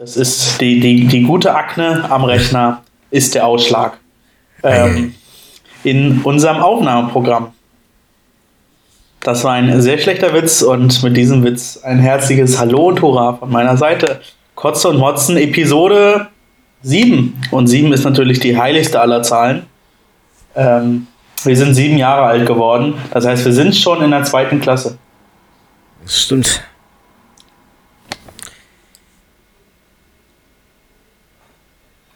Das ist die, die, die gute Akne am Rechner ist der Ausschlag. Ähm, in unserem Aufnahmeprogramm. Das war ein sehr schlechter Witz und mit diesem Witz ein herzliches Hallo und Hurra von meiner Seite. Kotze und Motzen, Episode 7. Und 7 ist natürlich die heiligste aller Zahlen. Ähm, wir sind sieben Jahre alt geworden. Das heißt, wir sind schon in der zweiten Klasse. Das stimmt.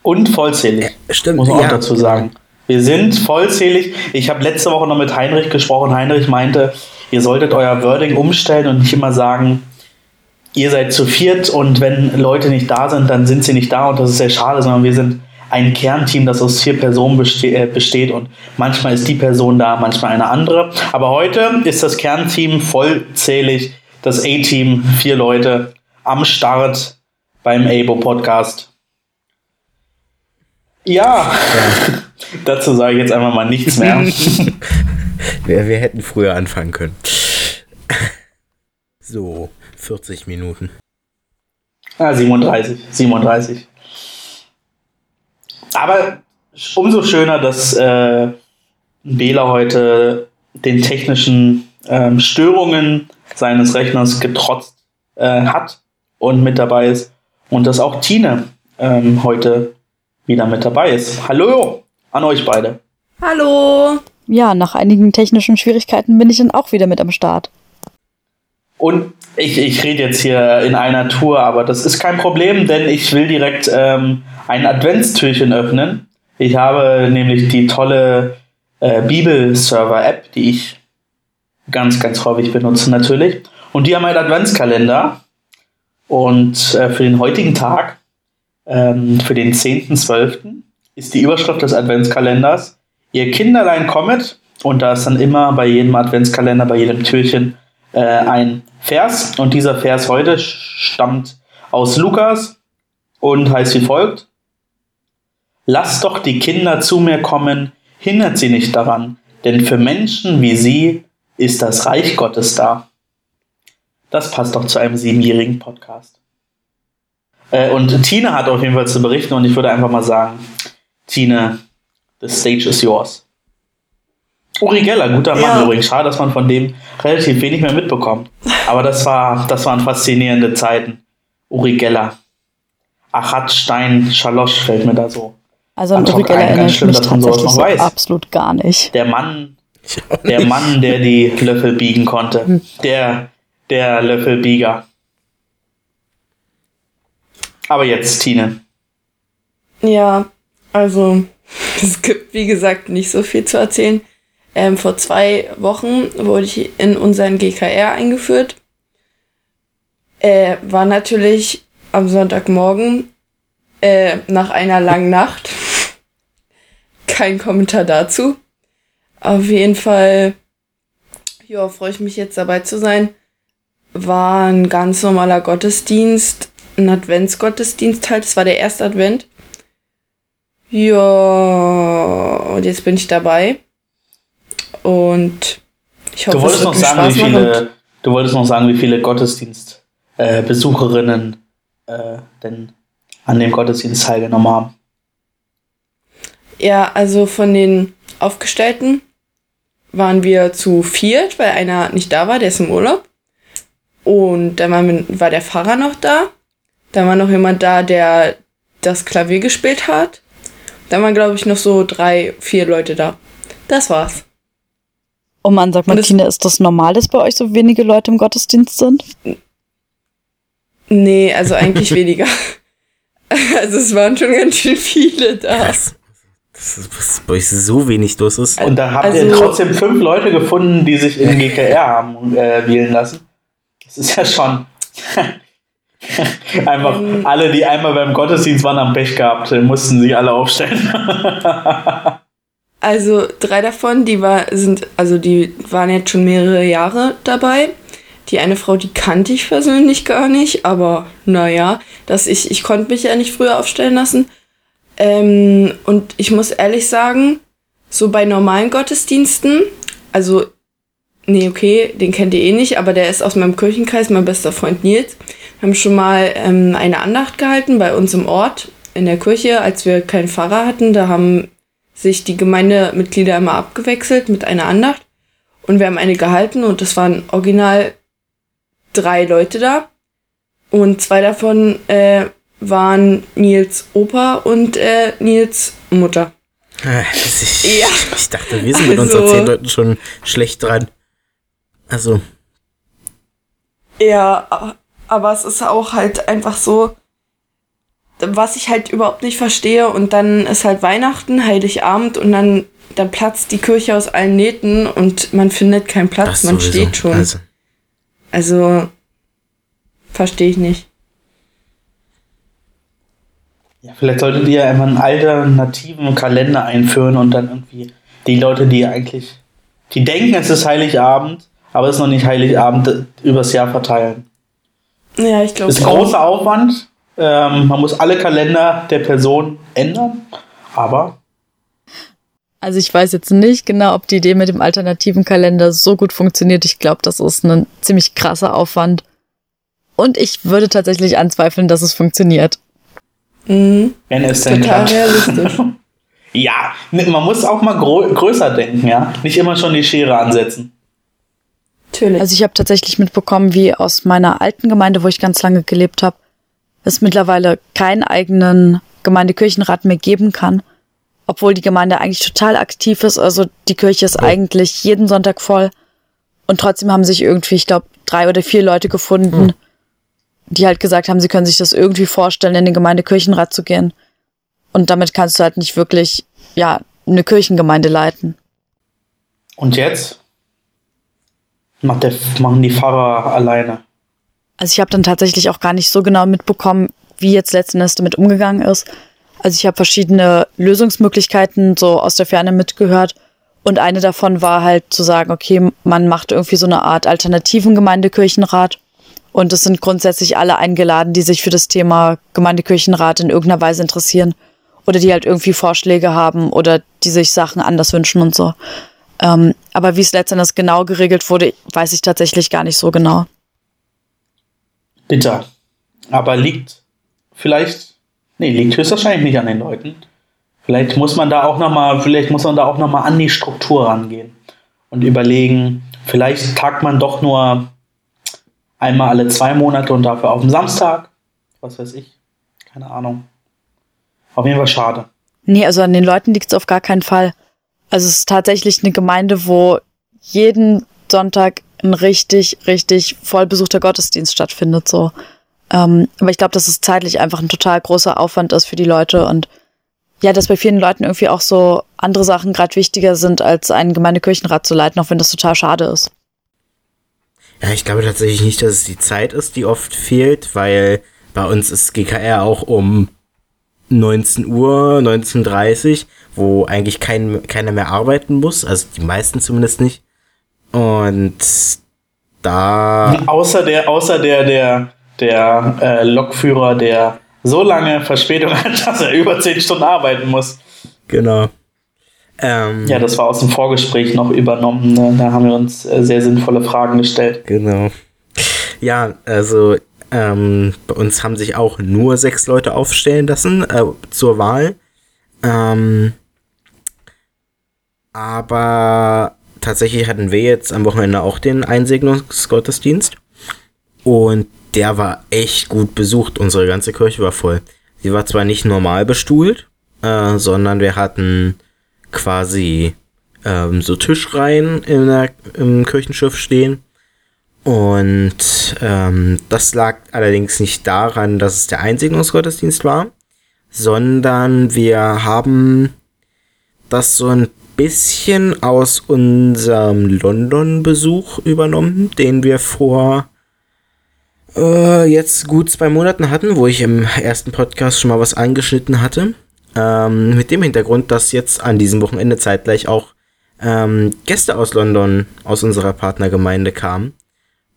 Und vollzählig. Stimmt, Muss man ja, auch dazu sagen. Wir sind vollzählig. Ich habe letzte Woche noch mit Heinrich gesprochen. Heinrich meinte, ihr solltet euer Wording umstellen und nicht immer sagen, ihr seid zu viert und wenn Leute nicht da sind, dann sind sie nicht da und das ist sehr schade, sondern wir sind ein Kernteam, das aus vier Personen beste äh, besteht und manchmal ist die Person da, manchmal eine andere. Aber heute ist das Kernteam vollzählig, das A-Team, vier Leute am Start beim ABO-Podcast. Ja, dazu sage ich jetzt einfach mal nichts mehr. Wir, wir hätten früher anfangen können. So, 40 Minuten. Ah, 37, 37. Aber umso schöner, dass äh, Bela heute den technischen ähm, Störungen seines Rechners getrotzt äh, hat und mit dabei ist. Und dass auch Tine ähm, heute wieder mit dabei ist. Hallo an euch beide. Hallo. Ja, nach einigen technischen Schwierigkeiten bin ich dann auch wieder mit am Start. Und ich, ich rede jetzt hier in einer Tour, aber das ist kein Problem, denn ich will direkt ähm, ein Adventstürchen öffnen. Ich habe nämlich die tolle äh, Bibel-Server-App, die ich ganz, ganz häufig benutze natürlich. Und die haben einen Adventskalender. Und äh, für den heutigen Tag, ähm, für den 10.12., ist die Überschrift des Adventskalenders Ihr Kinderlein kommet. Und da ist dann immer bei jedem Adventskalender, bei jedem Türchen äh, ein Vers. Und dieser Vers heute stammt aus Lukas und heißt wie folgt. Lasst doch die Kinder zu mir kommen, hindert sie nicht daran, denn für Menschen wie sie ist das Reich Gottes da. Das passt doch zu einem siebenjährigen Podcast. Äh, und Tine hat auf jeden Fall zu berichten und ich würde einfach mal sagen, Tine, the stage is yours. Uri Geller, guter Mann Ja. übrigens. Schade, dass man von dem relativ wenig mehr mitbekommt. Aber das, war, das waren faszinierende Zeiten. Uri Geller. Achat Stein Schalosch fällt mir da so. Also an Uri Geller erinnere ich schlimm, mich dass man sowas tatsächlich noch so weiß. absolut gar nicht. Der Mann, der. Mann, der die Löffel biegen konnte. Der, der Löffelbieger. Aber jetzt, Tine. Ja, also es gibt wie gesagt nicht so viel zu erzählen. Ähm, vor zwei Wochen wurde ich in unseren GKR eingeführt. Äh, war natürlich am Sonntagmorgen äh, nach einer langen Nacht. Kein Kommentar dazu. Auf jeden Fall, ja, freue ich mich jetzt dabei zu sein. War ein ganz normaler Gottesdienst, ein Adventsgottesdienst halt. Es war der erste Advent. Ja, und jetzt bin ich dabei. Und ich hoffe, Du wolltest es noch sagen, wie Spaß machen. viele, du wolltest noch sagen, wie viele Gottesdienstbesucherinnen äh, äh, denn an dem Gottesdienst teilgenommen haben. Ja, also von den Aufgestellten waren wir zu viert, weil einer nicht da war, der ist im Urlaub. Und dann war, war der Pfarrer noch da. Dann war noch jemand da, der das Klavier gespielt hat. Dann waren, glaube ich, noch so drei, vier Leute da. Das war's. Oh Mann, sag mal, Und es- Tine, ist das normal, dass bei euch so wenige Leute im Gottesdienst sind? Nee, also eigentlich weniger. Also es waren schon ganz schön viele da. Was? Das ist, was bei euch so wenig los ist. Und da habt ihr Also- trotzdem fünf Leute gefunden, die sich in GKR haben äh, wählen lassen. Das ist ja schon. Einfach Ähm. alle, die einmal beim Gottesdienst waren, haben Pech gehabt, mussten sich alle aufstellen. Also drei davon, die war, sind, also die waren jetzt schon mehrere Jahre dabei. Die eine Frau, die kannte ich persönlich gar nicht, aber naja, dass ich, ich konnte mich ja nicht früher aufstellen lassen. Ähm, und ich muss ehrlich sagen, so bei normalen Gottesdiensten, also, nee, okay, den kennt ihr eh nicht, aber der ist aus meinem Kirchenkreis, mein bester Freund Nils. Haben schon mal ähm, eine Andacht gehalten bei uns im Ort in der Kirche, als wir keinen Pfarrer hatten. Da haben sich die Gemeindemitglieder immer abgewechselt mit einer Andacht. Und wir haben eine gehalten und es waren original drei Leute da. Und zwei davon äh, waren Nils Opa und äh, Nils Mutter. Ah, Ich, Ja. ich dachte, wir sind mit Also- unseren zehn Leuten schon schlecht dran. Also, Ja, aber es ist auch halt einfach so, was ich halt überhaupt nicht verstehe. Und dann ist halt Weihnachten, Heiligabend und dann, dann platzt die Kirche aus allen Nähten und man findet keinen Platz, das man sowieso. steht schon. Also, Also, verstehe ich nicht. Ja, vielleicht solltet ihr einfach einen alternativen Kalender einführen und dann irgendwie die Leute, die eigentlich, die denken, es ist Heiligabend, aber es ist noch nicht Heiligabend, übers Jahr verteilen. Ja, ich glaube Ist ein großer Aufwand. Ähm, man muss alle Kalender der Person ändern, aber Also ich weiß jetzt nicht genau, ob die Idee mit dem alternativen Kalender so gut funktioniert. Ich glaube, das ist ein ziemlich krasser Aufwand. Und ich würde tatsächlich anzweifeln, dass es funktioniert. Mhm, wenn es denn total realistisch. Ja, ne, man muss auch mal grö größer denken, ja. Nicht immer schon die Schere ansetzen. Natürlich. Also ich habe tatsächlich mitbekommen, wie aus meiner alten Gemeinde, wo ich ganz lange gelebt habe, es mittlerweile keinen eigenen Gemeindekirchenrat mehr geben kann, obwohl die Gemeinde eigentlich total aktiv ist. Also die Kirche ist eigentlich jeden Sonntag voll. Und trotzdem haben sich irgendwie, ich glaube, drei oder vier Leute gefunden, die halt gesagt haben, sie können sich das irgendwie vorstellen, in den Gemeindekirchenrat zu gehen. Und damit kannst du halt nicht wirklich, ja, eine Kirchengemeinde leiten. Und jetzt macht der, machen die Pfarrer alleine. Also ich habe dann tatsächlich auch gar nicht so genau mitbekommen, wie jetzt letzten Endes damit umgegangen ist. Also ich habe verschiedene Lösungsmöglichkeiten so aus der Ferne mitgehört. Und eine davon war halt zu sagen, okay, man macht irgendwie so eine Art alternativen Gemeindekirchenrat. Und es sind grundsätzlich alle eingeladen, die sich für das Thema Gemeindekirchenrat in irgendeiner Weise interessieren. Oder die halt irgendwie Vorschläge haben oder die sich Sachen anders wünschen und so. Ähm, aber wie es letztendlich genau geregelt wurde, weiß ich tatsächlich gar nicht so genau. Bitter. Aber liegt vielleicht, nee, liegt höchstwahrscheinlich nicht an den Leuten. Vielleicht muss man da auch nochmal, vielleicht muss man da auch nochmal an die Struktur rangehen und überlegen, vielleicht tagt man doch nur einmal alle zwei Monate und dafür auf dem Samstag. Was weiß ich. Keine Ahnung. Auf jeden Fall schade. Nee, also an den Leuten liegt es auf gar keinen Fall. Also es ist tatsächlich eine Gemeinde, wo jeden Sonntag ein richtig, richtig voll besuchter Gottesdienst stattfindet. So. Ähm, aber ich glaube, dass es zeitlich einfach ein total großer Aufwand ist für die Leute und ja, dass bei vielen Leuten irgendwie auch so andere Sachen gerade wichtiger sind, als einen Gemeindekirchenrat zu leiten, auch wenn das total schade ist. ja, ich glaube tatsächlich nicht, dass es die Zeit ist, die oft fehlt, weil bei uns ist GKR auch um 19 Uhr, 19.30 wo eigentlich kein, keiner mehr arbeiten muss, also die meisten zumindest nicht. Und da Außer der, außer der, der, der äh, Lokführer, der so lange Verspätung hat, dass er über zehn Stunden arbeiten muss. Genau. Ähm, Ja, das war aus dem Vorgespräch noch übernommen. Ne? Da haben wir uns äh, sehr sinnvolle Fragen gestellt. Genau. Ja, also ähm, bei uns haben sich auch nur sechs Leute aufstellen lassen äh, zur Wahl. Ähm, aber tatsächlich hatten wir jetzt am Wochenende auch den Einsegnungsgottesdienst. Und der war echt gut besucht. Unsere ganze Kirche war voll. Sie war zwar nicht normal bestuhlt, äh, sondern wir hatten quasi ähm, so Tischreihen in der, im Kirchenschiff stehen. Und ähm, das lag allerdings nicht daran, dass es der Einsegnungsgottesdienst war, sondern wir haben das so ein bisschen aus unserem London-Besuch übernommen, den wir vor äh, jetzt gut zwei Monaten hatten, wo ich im ersten Podcast schon mal was angeschnitten hatte. Ähm, mit dem Hintergrund, dass jetzt an diesem Wochenende zeitgleich auch ähm, Gäste aus London, aus unserer Partnergemeinde kamen.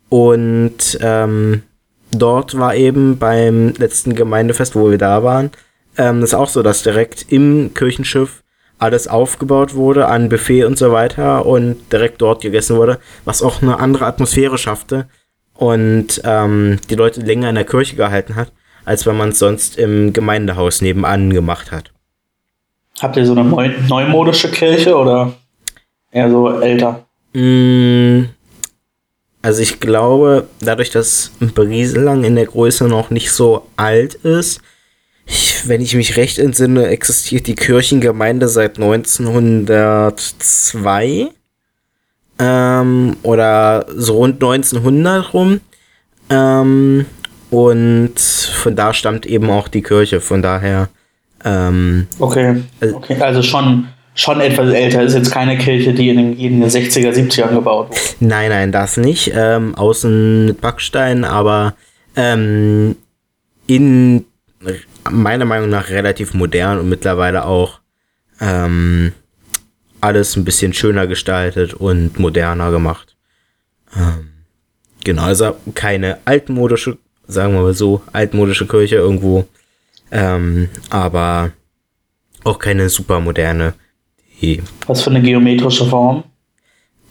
Und ähm, dort war eben beim letzten Gemeindefest, wo wir da waren, ähm, das auch so, dass direkt im Kirchenschiff alles aufgebaut wurde an Buffet und so weiter und direkt dort gegessen wurde, was auch eine andere Atmosphäre schaffte. und ähm, die Leute länger in der Kirche gehalten hat, als wenn man es sonst im Gemeindehaus nebenan gemacht hat. Habt ihr so eine neu neumodische Kirche oder eher so älter? Mm, also ich glaube, dadurch, dass Brieselang in der Größe noch nicht so alt ist, ich, wenn ich mich recht entsinne, existiert die Kirchengemeinde seit 1902 ähm, oder so rund 1900 rum. Ähm, und von da stammt eben auch die Kirche. Von daher. Ähm, okay. okay. Also schon, schon etwas älter. Ist jetzt keine Kirche, die in den, in den 60er, 70ern gebaut wurde. Nein, nein, das nicht. Ähm, außen mit Backstein, aber ähm, in meiner Meinung nach relativ modern und mittlerweile auch ähm, alles ein bisschen schöner gestaltet und moderner gemacht. Ähm, genau, also keine altmodische, sagen wir mal so, altmodische Kirche irgendwo, ähm, aber auch keine super moderne. Die, Was für eine geometrische Form?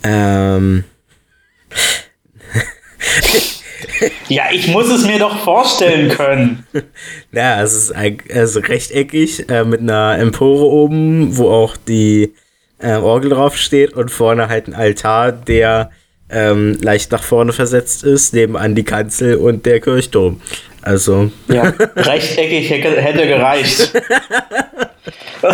Ähm, ja, ich muss es mir doch vorstellen können. Ja, es ist also rechteckig äh, mit einer Empore oben, wo auch die äh, Orgel drauf steht und vorne halt ein Altar, der ähm, leicht nach vorne versetzt ist, nebenan die Kanzel und der Kirchturm. Also. Ja, rechteckig hätte gereicht.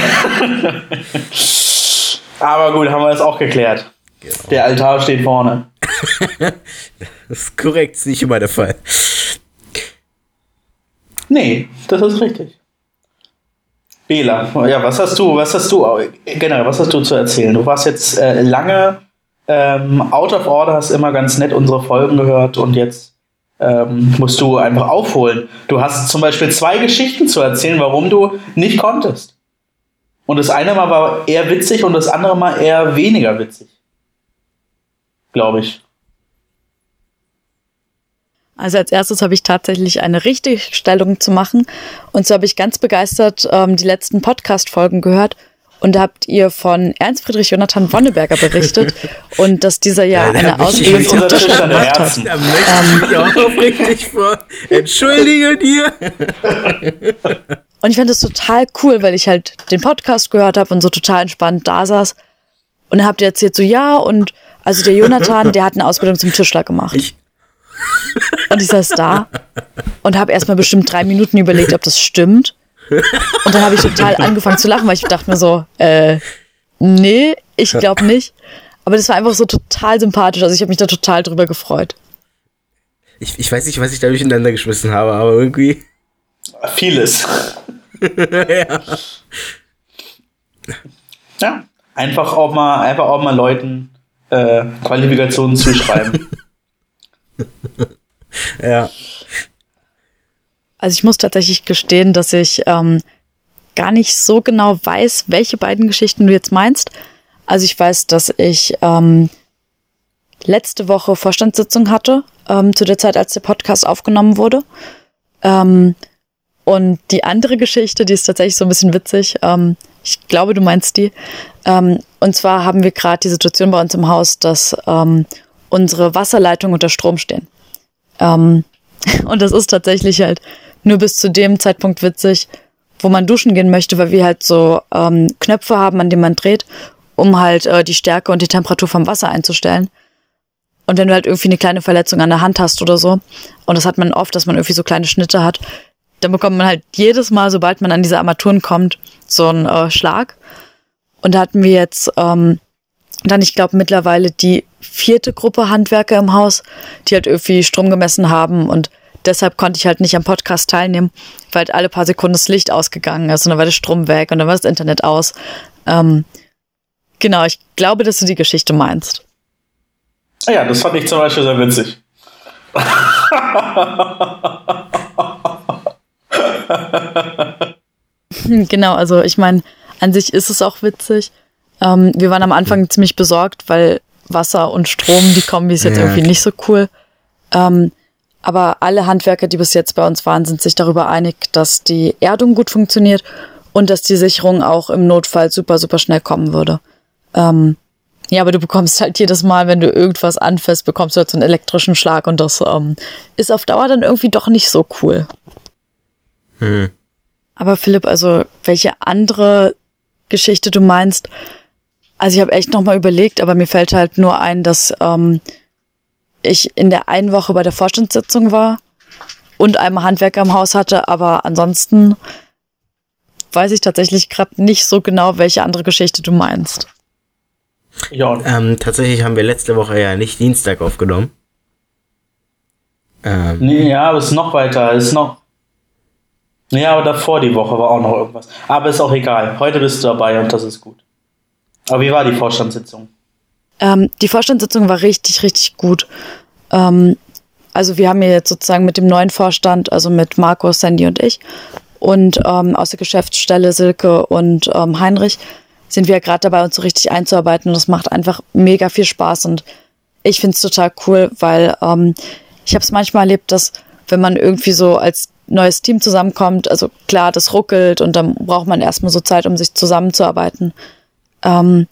Aber gut, haben wir das auch geklärt. Genau. Der Altar steht vorne. das ist korrekt, ist nicht immer der Fall. Nee, das ist richtig. Bela, ja, was hast du, was hast du, generell, was hast du zu erzählen? Du warst jetzt äh, lange ähm, out of order, hast immer ganz nett unsere Folgen gehört und jetzt ähm, musst du einfach aufholen. Du hast zum Beispiel zwei Geschichten zu erzählen, warum du nicht konntest. Und das eine Mal war eher witzig und das andere Mal eher weniger witzig. Glaube ich. Also als erstes habe ich tatsächlich eine Richtigstellung zu machen. Und so habe ich ganz begeistert ähm, die letzten Podcast-Folgen gehört. Und da habt ihr von Ernst Friedrich Jonathan Wonneberger berichtet und dass dieser ja, ja eine Ausbildung zum Tischler gemacht hat. Da möchte ich auch aufrichtig vor. Entschuldige dir. Und ich fand das total cool, weil ich halt den Podcast gehört habe und so total entspannt da saß. Und dann habt ihr erzählt so, ja, und also der Jonathan, der hat eine Ausbildung zum Tischler gemacht. Ich und ich saß da und habe erstmal bestimmt drei Minuten überlegt, ob das stimmt. Und dann habe ich total angefangen zu lachen, weil ich dachte mir so, äh, nee, ich glaube nicht. Aber das war einfach so total sympathisch. Also ich habe mich da total drüber gefreut. Ich, ich weiß nicht, was ich da durcheinander geschmissen habe, aber irgendwie. Vieles. ja. ja. Einfach auch mal, einfach auch mal Leuten äh, Qualifikationen zuschreiben. ja. Also ich muss tatsächlich gestehen, dass ich ähm, gar nicht so genau weiß, welche beiden Geschichten du jetzt meinst. Also ich weiß, dass ich ähm, letzte Woche Vorstandssitzung hatte, ähm, zu der Zeit, als der Podcast aufgenommen wurde. Ähm, und die andere Geschichte, die ist tatsächlich so ein bisschen witzig. Ähm, ich glaube, du meinst die. Ähm, und zwar haben wir gerade die Situation bei uns im Haus, dass ähm, unsere Wasserleitungen unter Strom stehen. Ähm, und das ist tatsächlich halt nur bis zu dem Zeitpunkt witzig, wo man duschen gehen möchte, weil wir halt so ähm, Knöpfe haben, an denen man dreht, um halt äh, die Stärke und die Temperatur vom Wasser einzustellen. Und wenn du halt irgendwie eine kleine Verletzung an der Hand hast oder so, und das hat man oft, dass man irgendwie so kleine Schnitte hat, dann bekommt man halt jedes Mal, sobald man an diese Armaturen kommt, so einen äh, Schlag. Und da hatten wir jetzt ähm, dann, ich glaube, mittlerweile die vierte Gruppe Handwerker im Haus, die halt irgendwie Strom gemessen haben und deshalb konnte ich halt nicht am Podcast teilnehmen, weil halt alle paar Sekunden das Licht ausgegangen ist und dann war der Strom weg und dann war das Internet aus. Ähm, genau, ich glaube, dass du die Geschichte meinst. Ja, das fand ich zum Beispiel sehr witzig. genau, also ich meine, an sich ist es auch witzig. Ähm, wir waren am Anfang ziemlich besorgt, weil Wasser und Strom, die Kombi ist jetzt ja. irgendwie nicht so cool. Ähm, aber alle Handwerker, die bis jetzt bei uns waren, sind sich darüber einig, dass die Erdung gut funktioniert und dass die Sicherung auch im Notfall super, super schnell kommen würde. Ähm, Ja, aber du bekommst halt jedes Mal, wenn du irgendwas anfasst, bekommst du halt so einen elektrischen Schlag und das ähm, ist auf Dauer dann irgendwie doch nicht so cool. Hm. Aber Philipp, also welche andere Geschichte du meinst? Also ich habe echt nochmal überlegt, aber mir fällt halt nur ein, dass ähm, ich in der einen Woche bei der Vorstandssitzung war und einmal Handwerker im Haus hatte, aber ansonsten weiß ich tatsächlich gerade nicht so genau, welche andere Geschichte du meinst. Ja, Ähm, tatsächlich haben wir letzte Woche ja nicht Dienstag aufgenommen. Ähm, nee, ja, aber es ist noch weiter. Es ist noch. Ja, aber davor die Woche war auch noch irgendwas. Aber ist auch egal. Heute bist du dabei und das ist gut. Aber wie war die Vorstandssitzung? Ähm, die Vorstandssitzung war richtig, richtig gut. Ähm, also wir haben hier jetzt sozusagen mit dem neuen Vorstand, also mit Marco, Sandy und ich und ähm, aus der Geschäftsstelle Silke und ähm, Heinrich sind wir gerade dabei, uns so richtig einzuarbeiten und das macht einfach mega viel Spaß und ich finde es total cool, weil ähm, ich habe es manchmal erlebt, dass wenn man irgendwie so als neues Team zusammenkommt, also klar, das ruckelt und dann braucht man erstmal so Zeit, um sich zusammenzuarbeiten. Ähm,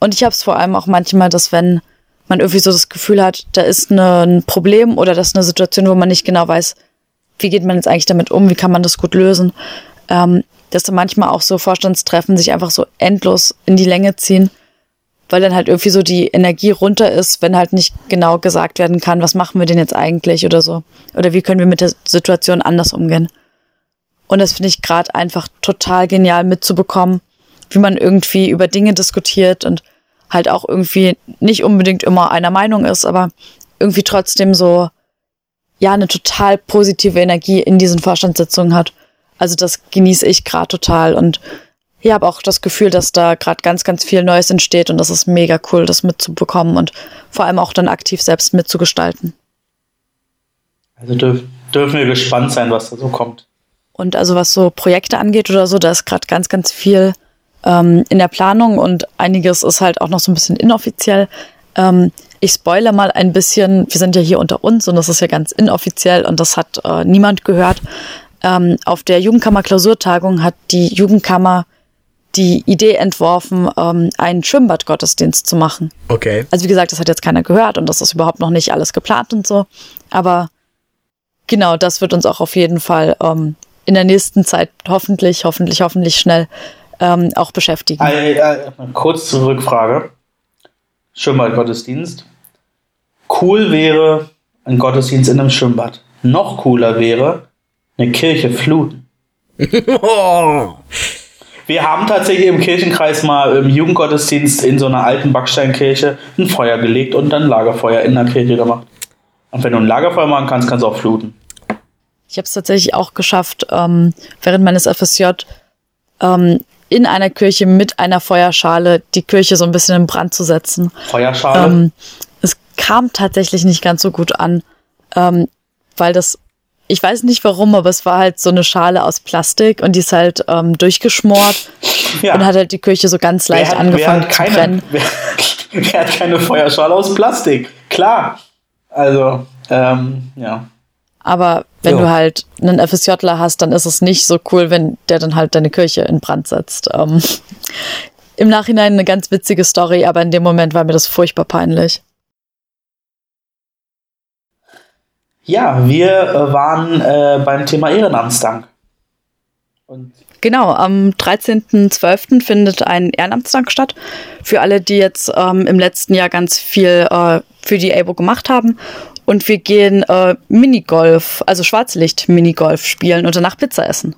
und ich habe es vor allem auch manchmal, dass wenn man irgendwie so das Gefühl hat, da ist eine, ein Problem oder das ist eine Situation, wo man nicht genau weiß, wie geht man jetzt eigentlich damit um, wie kann man das gut lösen, ähm, dass dann manchmal auch so Vorstandstreffen sich einfach so endlos in die Länge ziehen, weil dann halt irgendwie so die Energie runter ist, wenn halt nicht genau gesagt werden kann, was machen wir denn jetzt eigentlich oder so. Oder wie können wir mit der Situation anders umgehen. Und das finde ich gerade einfach total genial mitzubekommen, wie man irgendwie über Dinge diskutiert und halt auch irgendwie nicht unbedingt immer einer Meinung ist, aber irgendwie trotzdem so, ja, eine total positive Energie in diesen Vorstandssitzungen hat. Also das genieße ich gerade total und ich habe auch das Gefühl, dass da gerade ganz, ganz viel Neues entsteht und das ist mega cool, das mitzubekommen und vor allem auch dann aktiv selbst mitzugestalten. Also dürf, dürfen wir gespannt sein, was da so kommt. Und also was so Projekte angeht oder so, da ist gerade ganz, ganz viel ähm, in der Planung und einiges ist halt auch noch so ein bisschen inoffiziell. Ähm, ich spoile mal ein bisschen, wir sind ja hier unter uns und das ist ja ganz inoffiziell und das hat äh, niemand gehört. Ähm, auf der Jugendkammer-Klausurtagung hat die Jugendkammer die Idee entworfen, ähm, einen Schwimmbadgottesdienst zu machen. okay. Also wie gesagt, das hat jetzt keiner gehört und das ist überhaupt noch nicht alles geplant und so. Aber genau, das wird uns auch auf jeden Fall ähm, in der nächsten Zeit hoffentlich, hoffentlich, hoffentlich schnell ähm, auch beschäftigen. Äh, äh, kurz zur Rückfrage. Schwimmbadgottesdienst. Cool wäre ein Gottesdienst in einem Schwimmbad. Noch cooler wäre eine Kirche fluten. Wir haben tatsächlich im Kirchenkreis mal im Jugendgottesdienst in so einer alten Backsteinkirche ein Feuer gelegt und dann Lagerfeuer in der Kirche gemacht. Und wenn du ein Lagerfeuer machen kannst, kannst du auch fluten. Ich habe es tatsächlich auch geschafft, ähm, während meines FSJ ähm, in einer Kirche mit einer Feuerschale die Kirche so ein bisschen in Brand zu setzen. Feuerschale. Ähm, es kam tatsächlich nicht ganz so gut an, ähm, weil das, ich weiß nicht warum, aber es war halt so eine Schale aus Plastik und die ist halt ähm, durchgeschmort ja. und hat halt die Kirche so ganz leicht wer hat, angefangen wer hat zu keine, brennen. Wer, wer hat keine Feuerschale aus Plastik? Klar. Also, ähm, ja. Aber wenn Ja. du halt einen FSJler hast, dann ist es nicht so cool, wenn der dann halt deine Kirche in Brand setzt. Ähm, Im Nachhinein eine ganz witzige Story, aber in dem Moment war mir das furchtbar peinlich. Ja, wir äh, waren äh, beim Thema Ehrenamtsdank. Und Genau, am 13.12. findet ein Ehrenamtstag statt. Für alle, die jetzt ähm, im letzten Jahr ganz viel äh, für die ABO gemacht haben. Und wir gehen äh, Minigolf, also Schwarzlicht-Minigolf spielen und danach Pizza essen.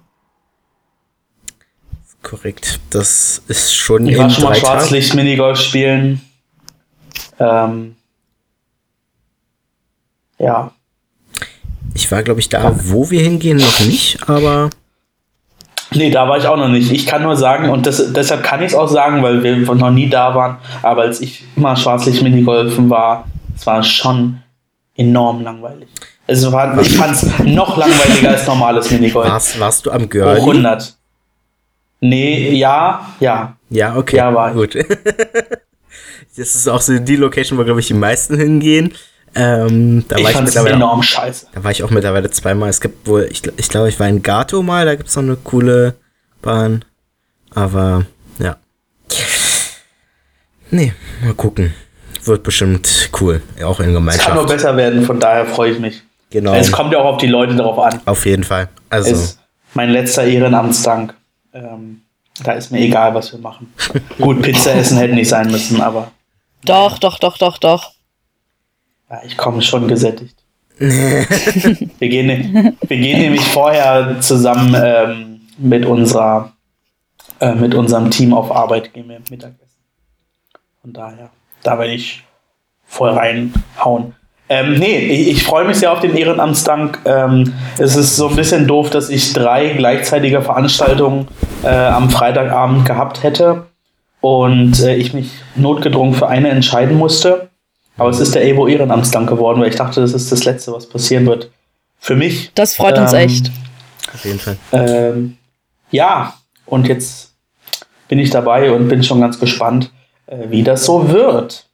korrekt. Das ist schon ich war in schon mal drei Tagen. Schwarzlicht-Minigolf spielen. Ähm, ja. Ich war, glaube ich, da, wo wir hingehen, noch nicht, aber Nee, da war ich auch noch nicht. Ich kann nur sagen, und das, deshalb kann ich es auch sagen, weil wir noch nie da waren, aber als ich immer schwarzlicht Minigolfen war, es war schon enorm langweilig. Es war, ich fand es noch langweiliger als normales Minigolf. warst, warst du am Girlie? 100. Nee, ja, ja. Ja, okay. Ja, war gut. das ist auch so die Location, wo, glaube ich, die meisten hingehen. Ähm, da Ich war ich fand es mittlerweile enorm scheiße. Da war ich auch mittlerweile zweimal. Es gibt wohl, ich, ich glaube, ich war in Gato mal, da gibt's noch eine coole Bahn. Aber ja. Nee, mal gucken. Wird bestimmt cool. Auch in Es kann nur Gemeinschaft. besser werden, von daher freue ich mich. Genau. Es kommt ja auch auf die Leute drauf an. Auf jeden Fall. Also, ist mein letzter Ehrenamtsdank. Ähm, da ist mir egal, was wir machen. Gut, Pizza essen hätte nicht sein müssen, aber Doch, doch, doch, doch, doch. Ja, ich komme schon gesättigt. wir, gehen, wir gehen nämlich vorher zusammen ähm, mit, unserer, äh, mit unserem Team auf Arbeit gehen wir Mittagessen. Von daher, da werde ich voll reinhauen. Ähm, nee, ich, ich freue mich sehr auf den Ehrenamtsdank. Ähm, es ist so ein bisschen doof, dass ich drei gleichzeitige Veranstaltungen äh, am Freitagabend gehabt hätte und äh, ich mich notgedrungen für eine entscheiden musste. Aber es ist der Evo Ehrenamtsdank geworden, weil ich dachte, das ist das Letzte, was passieren wird. Für mich. Das freut uns Ähm, echt. auf jeden Fall. Ähm, ja, und jetzt bin ich dabei und bin schon ganz gespannt, äh, wie das so wird.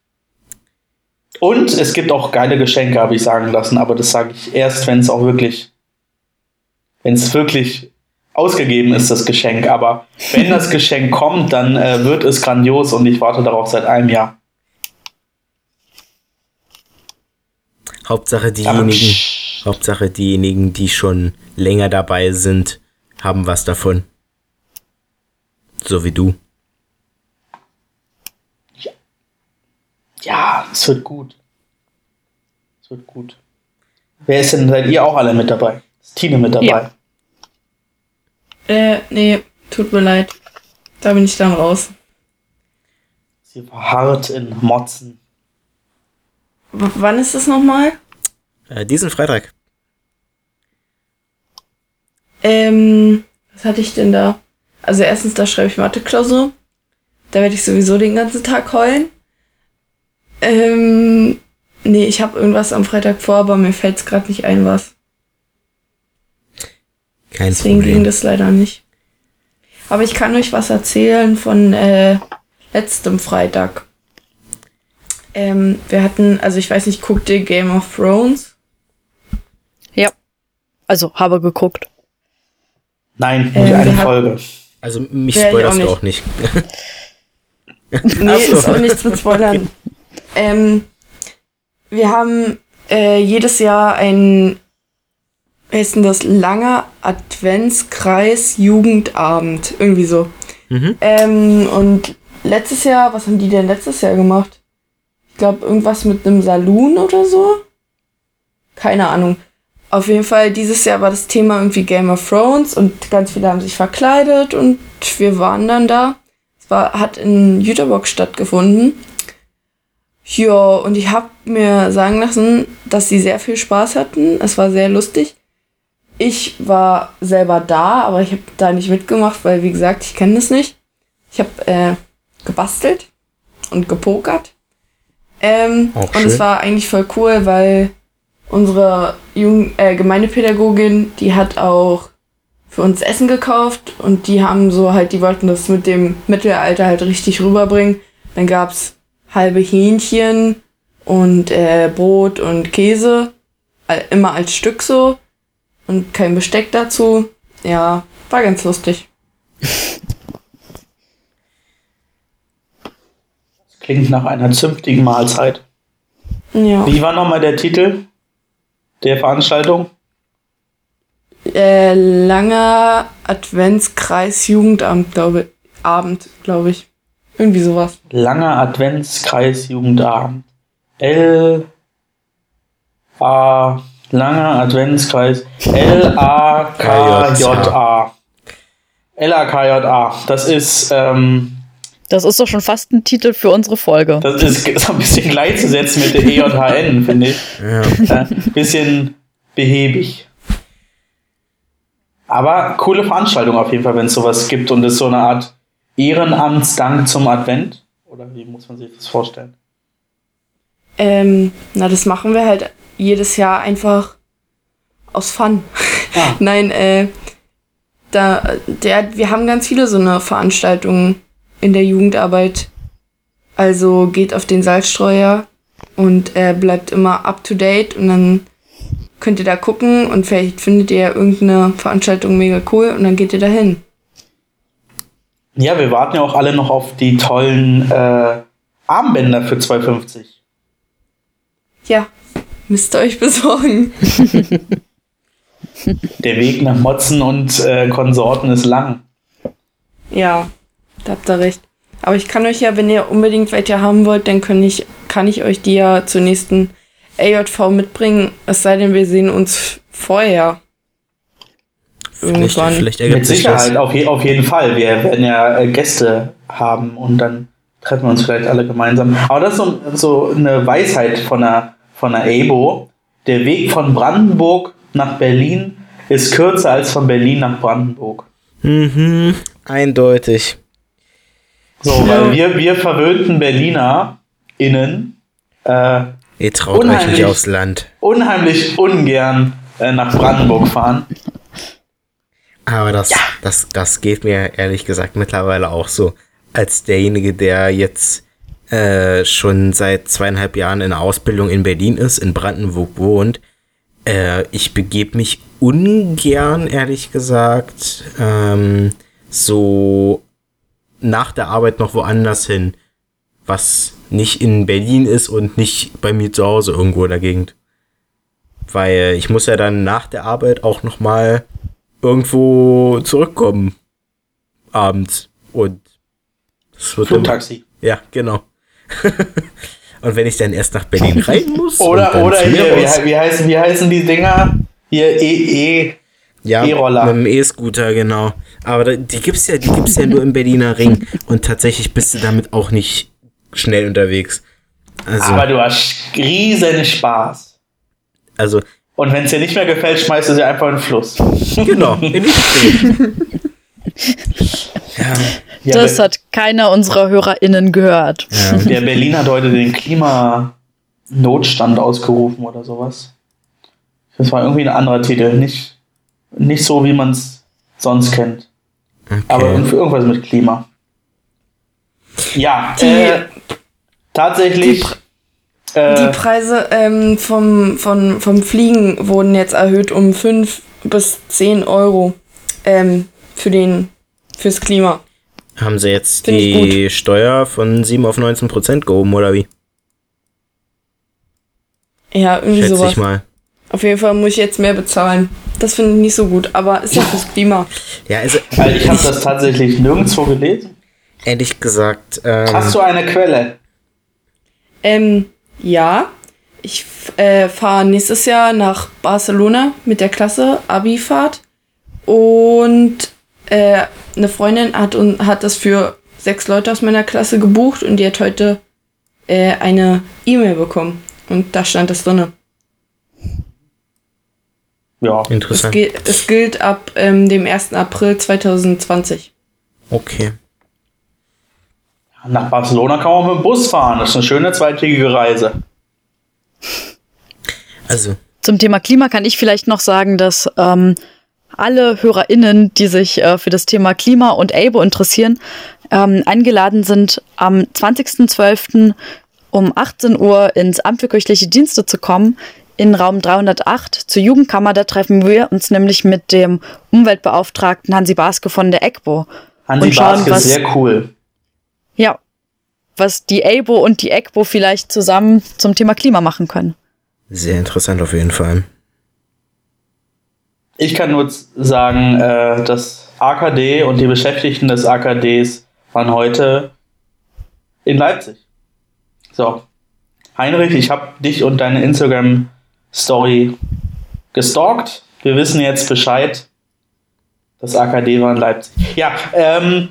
Und es gibt auch geile Geschenke, habe ich sagen lassen, aber das sage ich erst, wenn es auch wirklich, wenn es wirklich ausgegeben ist, das Geschenk. Aber wenn das Geschenk kommt, dann äh, wird es grandios und ich warte darauf seit einem Jahr. Hauptsache diejenigen, Hauptsache diejenigen, die schon länger dabei sind, haben was davon. So wie du. ja, es wird gut. Es wird gut. Wer ist denn, seid ihr auch alle mit dabei? Ist Tine mit dabei? Ja. Äh, nee, tut mir leid. Da bin ich dann raus. Sie verharrt in Motzen. W wann ist das nochmal? Äh, diesen Freitag. Ähm, was hatte ich denn da? Also erstens, da schreibe ich Mathe-Klausur. Da werde ich sowieso den ganzen Tag heulen. Ähm, nee, ich habe irgendwas am Freitag vor, aber mir fällt es gerade nicht ein, was. Kein Deswegen ging Problem. das leider nicht. Aber ich kann euch was erzählen von äh, letztem Freitag. Ähm, wir hatten, also ich weiß nicht, guckt ihr Game of Thrones? Ja. Also, habe geguckt. Nein, nicht Ähm, eine Folge. Also mich Ja, spoilerst auch du auch nicht. Nee, so. ist auch nichts mit Spoilern. ähm, wir haben äh, jedes Jahr ein, wie heißt denn das, langer Adventskreis Jugendabend. Irgendwie so. Mhm. Ähm, und letztes Jahr, was haben die denn letztes Jahr gemacht? Ich glaube, irgendwas mit einem Saloon oder so? Keine Ahnung. Auf jeden Fall, dieses Jahr war das Thema irgendwie Game of Thrones und ganz viele haben sich verkleidet und wir waren dann da. Es war, hat in Jüterbock stattgefunden. Ja, und ich habe mir sagen lassen, dass sie sehr viel Spaß hatten. Es war sehr lustig. Ich war selber da, aber ich habe da nicht mitgemacht, weil, wie gesagt, ich kenne das nicht. Ich habe äh, gebastelt und gepokert. Ähm, und schön. es war eigentlich voll cool, weil unsere Jugend äh, Gemeindepädagogin, die hat auch für uns Essen gekauft und die haben so halt, die wollten das mit dem Mittelalter halt richtig rüberbringen. Dann gab's halbe Hähnchen und äh, Brot und Käse, immer als Stück so und kein Besteck dazu. Ja, war ganz lustig. Klingt nach einer zünftigen Mahlzeit. Ja. Wie war nochmal der Titel der Veranstaltung? Äh, langer Adventskreis Jugendamt, glaube Abend, glaube ich. Irgendwie sowas. Langer Adventskreis Jugendabend. L A Langer Adventskreis L A K J A. L A K J A. Das ist ähm, Das ist doch schon fast ein Titel für unsere Folge. das ist so ein bisschen gleichzusetzen mit der E EJHN, finde ich. Ja. Äh, bisschen behäbig. Aber coole Veranstaltung auf jeden Fall, wenn es sowas gibt und es so eine Art Ehrenamtsdank zum Advent. Oder wie muss man sich das vorstellen? Ähm, na, das machen wir halt jedes Jahr einfach aus Fun. Ah. Nein, äh, da, der, wir haben ganz viele so eine Veranstaltungen in der Jugendarbeit. Also geht auf den Salzstreuer und äh, bleibt immer up to date und dann könnt ihr da gucken und vielleicht findet ihr irgendeine Veranstaltung mega cool und dann geht ihr da hin. Ja, wir warten ja auch alle noch auf die tollen äh, Armbänder für 2,50. Ja, müsst ihr euch besorgen. Der Weg nach Motzen und äh, Konsorten ist lang. Ja, da habt ihr recht. Aber ich kann euch ja, wenn ihr unbedingt welche haben wollt, dann kann ich, kann ich euch die ja zur nächsten AJV mitbringen. Es sei denn, wir sehen uns vorher. Vielleicht, Irgendwann. vielleicht Mit Sicherheit, das. auf, je, auf jeden Fall. Wir werden ja äh, Gäste haben und dann treffen wir uns vielleicht alle gemeinsam. Aber das ist so, so eine Weisheit von der, von der EBO. Der Weg von Brandenburg nach Berlin ist kürzer als von Berlin nach Brandenburg. Mhm, eindeutig. So, weil wir, wir verwöhnten Berliner innen äh, Ihr traut euch Unheimlich. nicht aufs Land. unheimlich ungern äh, nach Brandenburg fahren. Aber das, das, das geht mir ehrlich gesagt mittlerweile auch so. Als derjenige, der jetzt äh, schon seit zweieinhalb Jahren in der Ausbildung in Berlin ist, in Brandenburg wohnt, äh, ich begebe mich ungern, ehrlich gesagt, ähm, so nach der Arbeit noch woanders hin, was nicht in Berlin ist und nicht bei mir zu Hause irgendwo in der Gegend. Weil ich muss ja dann nach der Arbeit auch noch mal irgendwo zurückkommen. Abends. Und das wird Flugtaxi. Ja, genau. und wenn ich dann erst nach Berlin rein muss. Oder, oder hier, wie, wie, heißen, wie heißen die Dinger? Hier, E, E. ja, E-Roller. mit dem E-Scooter, genau. Aber die gibt's ja, die gibt's ja nur im Berliner Ring. Und tatsächlich bist du damit auch nicht schnell unterwegs. Also, Aber du hast riesen Spaß. also Und wenn es dir nicht mehr gefällt, schmeißt du sie einfach in den Fluss. genau, in ja, Ja, das hat keiner unserer HörerInnen gehört. ja. der Berlin hat heute den Klimanotstand ausgerufen oder sowas. Das war irgendwie ein anderer Titel. Nicht, nicht so, wie man es sonst kennt. Aber Okay. irgend- irgendwas mit Klima. Ja, Die- äh, tatsächlich. die Die äh, Preise ähm, vom, von, vom Fliegen wurden jetzt erhöht um 5 bis 10 Euro ähm, für den, fürs Klima. Haben sie jetzt Find die Steuer von 7 auf 19 Prozent gehoben, oder wie? Ja, irgendwie Schätze sowas. ich mal. Auf jeden Fall muss ich jetzt mehr bezahlen. Das finde ich nicht so gut, aber ist ja fürs Klima. Ja, also also ich habe das tatsächlich nirgendwo gelesen. ehrlich gesagt, ähm, Hast du eine Quelle? Ähm, ja. Ich äh, fahre nächstes Jahr nach Barcelona mit der Klasse, Abi-Fahrt. Und äh, eine Freundin hat, hat das für sechs Leute aus meiner Klasse gebucht und die hat heute äh, eine E-Mail bekommen. Und da stand das drinne. Ja. Es, interessant. gilt- es gilt ab ähm, dem 1. April 2020. Okay. Nach Barcelona kann man mit dem Bus fahren. Das ist eine schöne zweitägige Reise. Also, Zum Thema Klima kann ich vielleicht noch sagen, dass ähm, alle HörerInnen, die sich äh, für das Thema Klima und ABO interessieren, ähm, eingeladen sind, am 20.12. um 18 Uhr ins Amt für kirchliche Dienste zu kommen, in Raum 308 zur Jugendkammer. Da treffen wir uns nämlich mit dem Umweltbeauftragten Hansi Baske von der EGBO. Hansi Und schauen, Baske was- ist sehr cool. Ja, was die ABO und die EGBO vielleicht zusammen zum Thema Klima machen können. sehr interessant auf jeden Fall. Ich kann nur sagen, äh, das AKD und die Beschäftigten des AKDs waren heute in Leipzig. So. Heinrich, ich habe dich und deine Instagram-Story gestalkt. Wir wissen jetzt Bescheid. Das AKD war in Leipzig. Ja, ähm,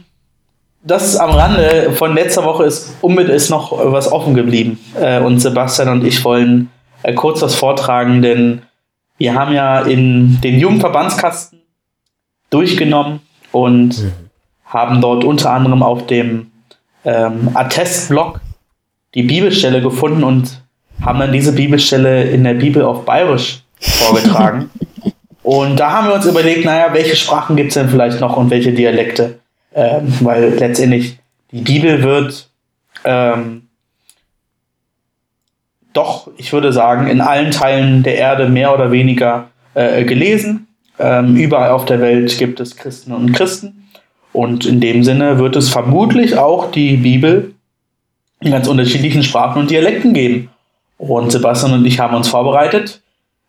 das ist am Rande von letzter Woche ist, unbedingt ist noch was offen geblieben. Äh, und Sebastian und ich wollen äh, kurz was vortragen, denn wir haben ja in den Jugendverbandskasten durchgenommen und haben dort unter anderem auf dem ähm, Attestblock die Bibelstelle gefunden und haben dann diese Bibelstelle in der Bibel auf Bayerisch vorgetragen. und da haben wir uns überlegt, naja, welche Sprachen gibt es denn vielleicht noch und welche Dialekte? Ähm, weil letztendlich die Bibel wird ähm, doch, ich würde sagen, in allen Teilen der Erde mehr oder weniger äh, gelesen. Ähm, überall auf der Welt gibt es Christen und Christen. Und in dem Sinne wird es vermutlich auch die Bibel in ganz unterschiedlichen Sprachen und Dialekten geben. Und Sebastian und ich haben uns vorbereitet,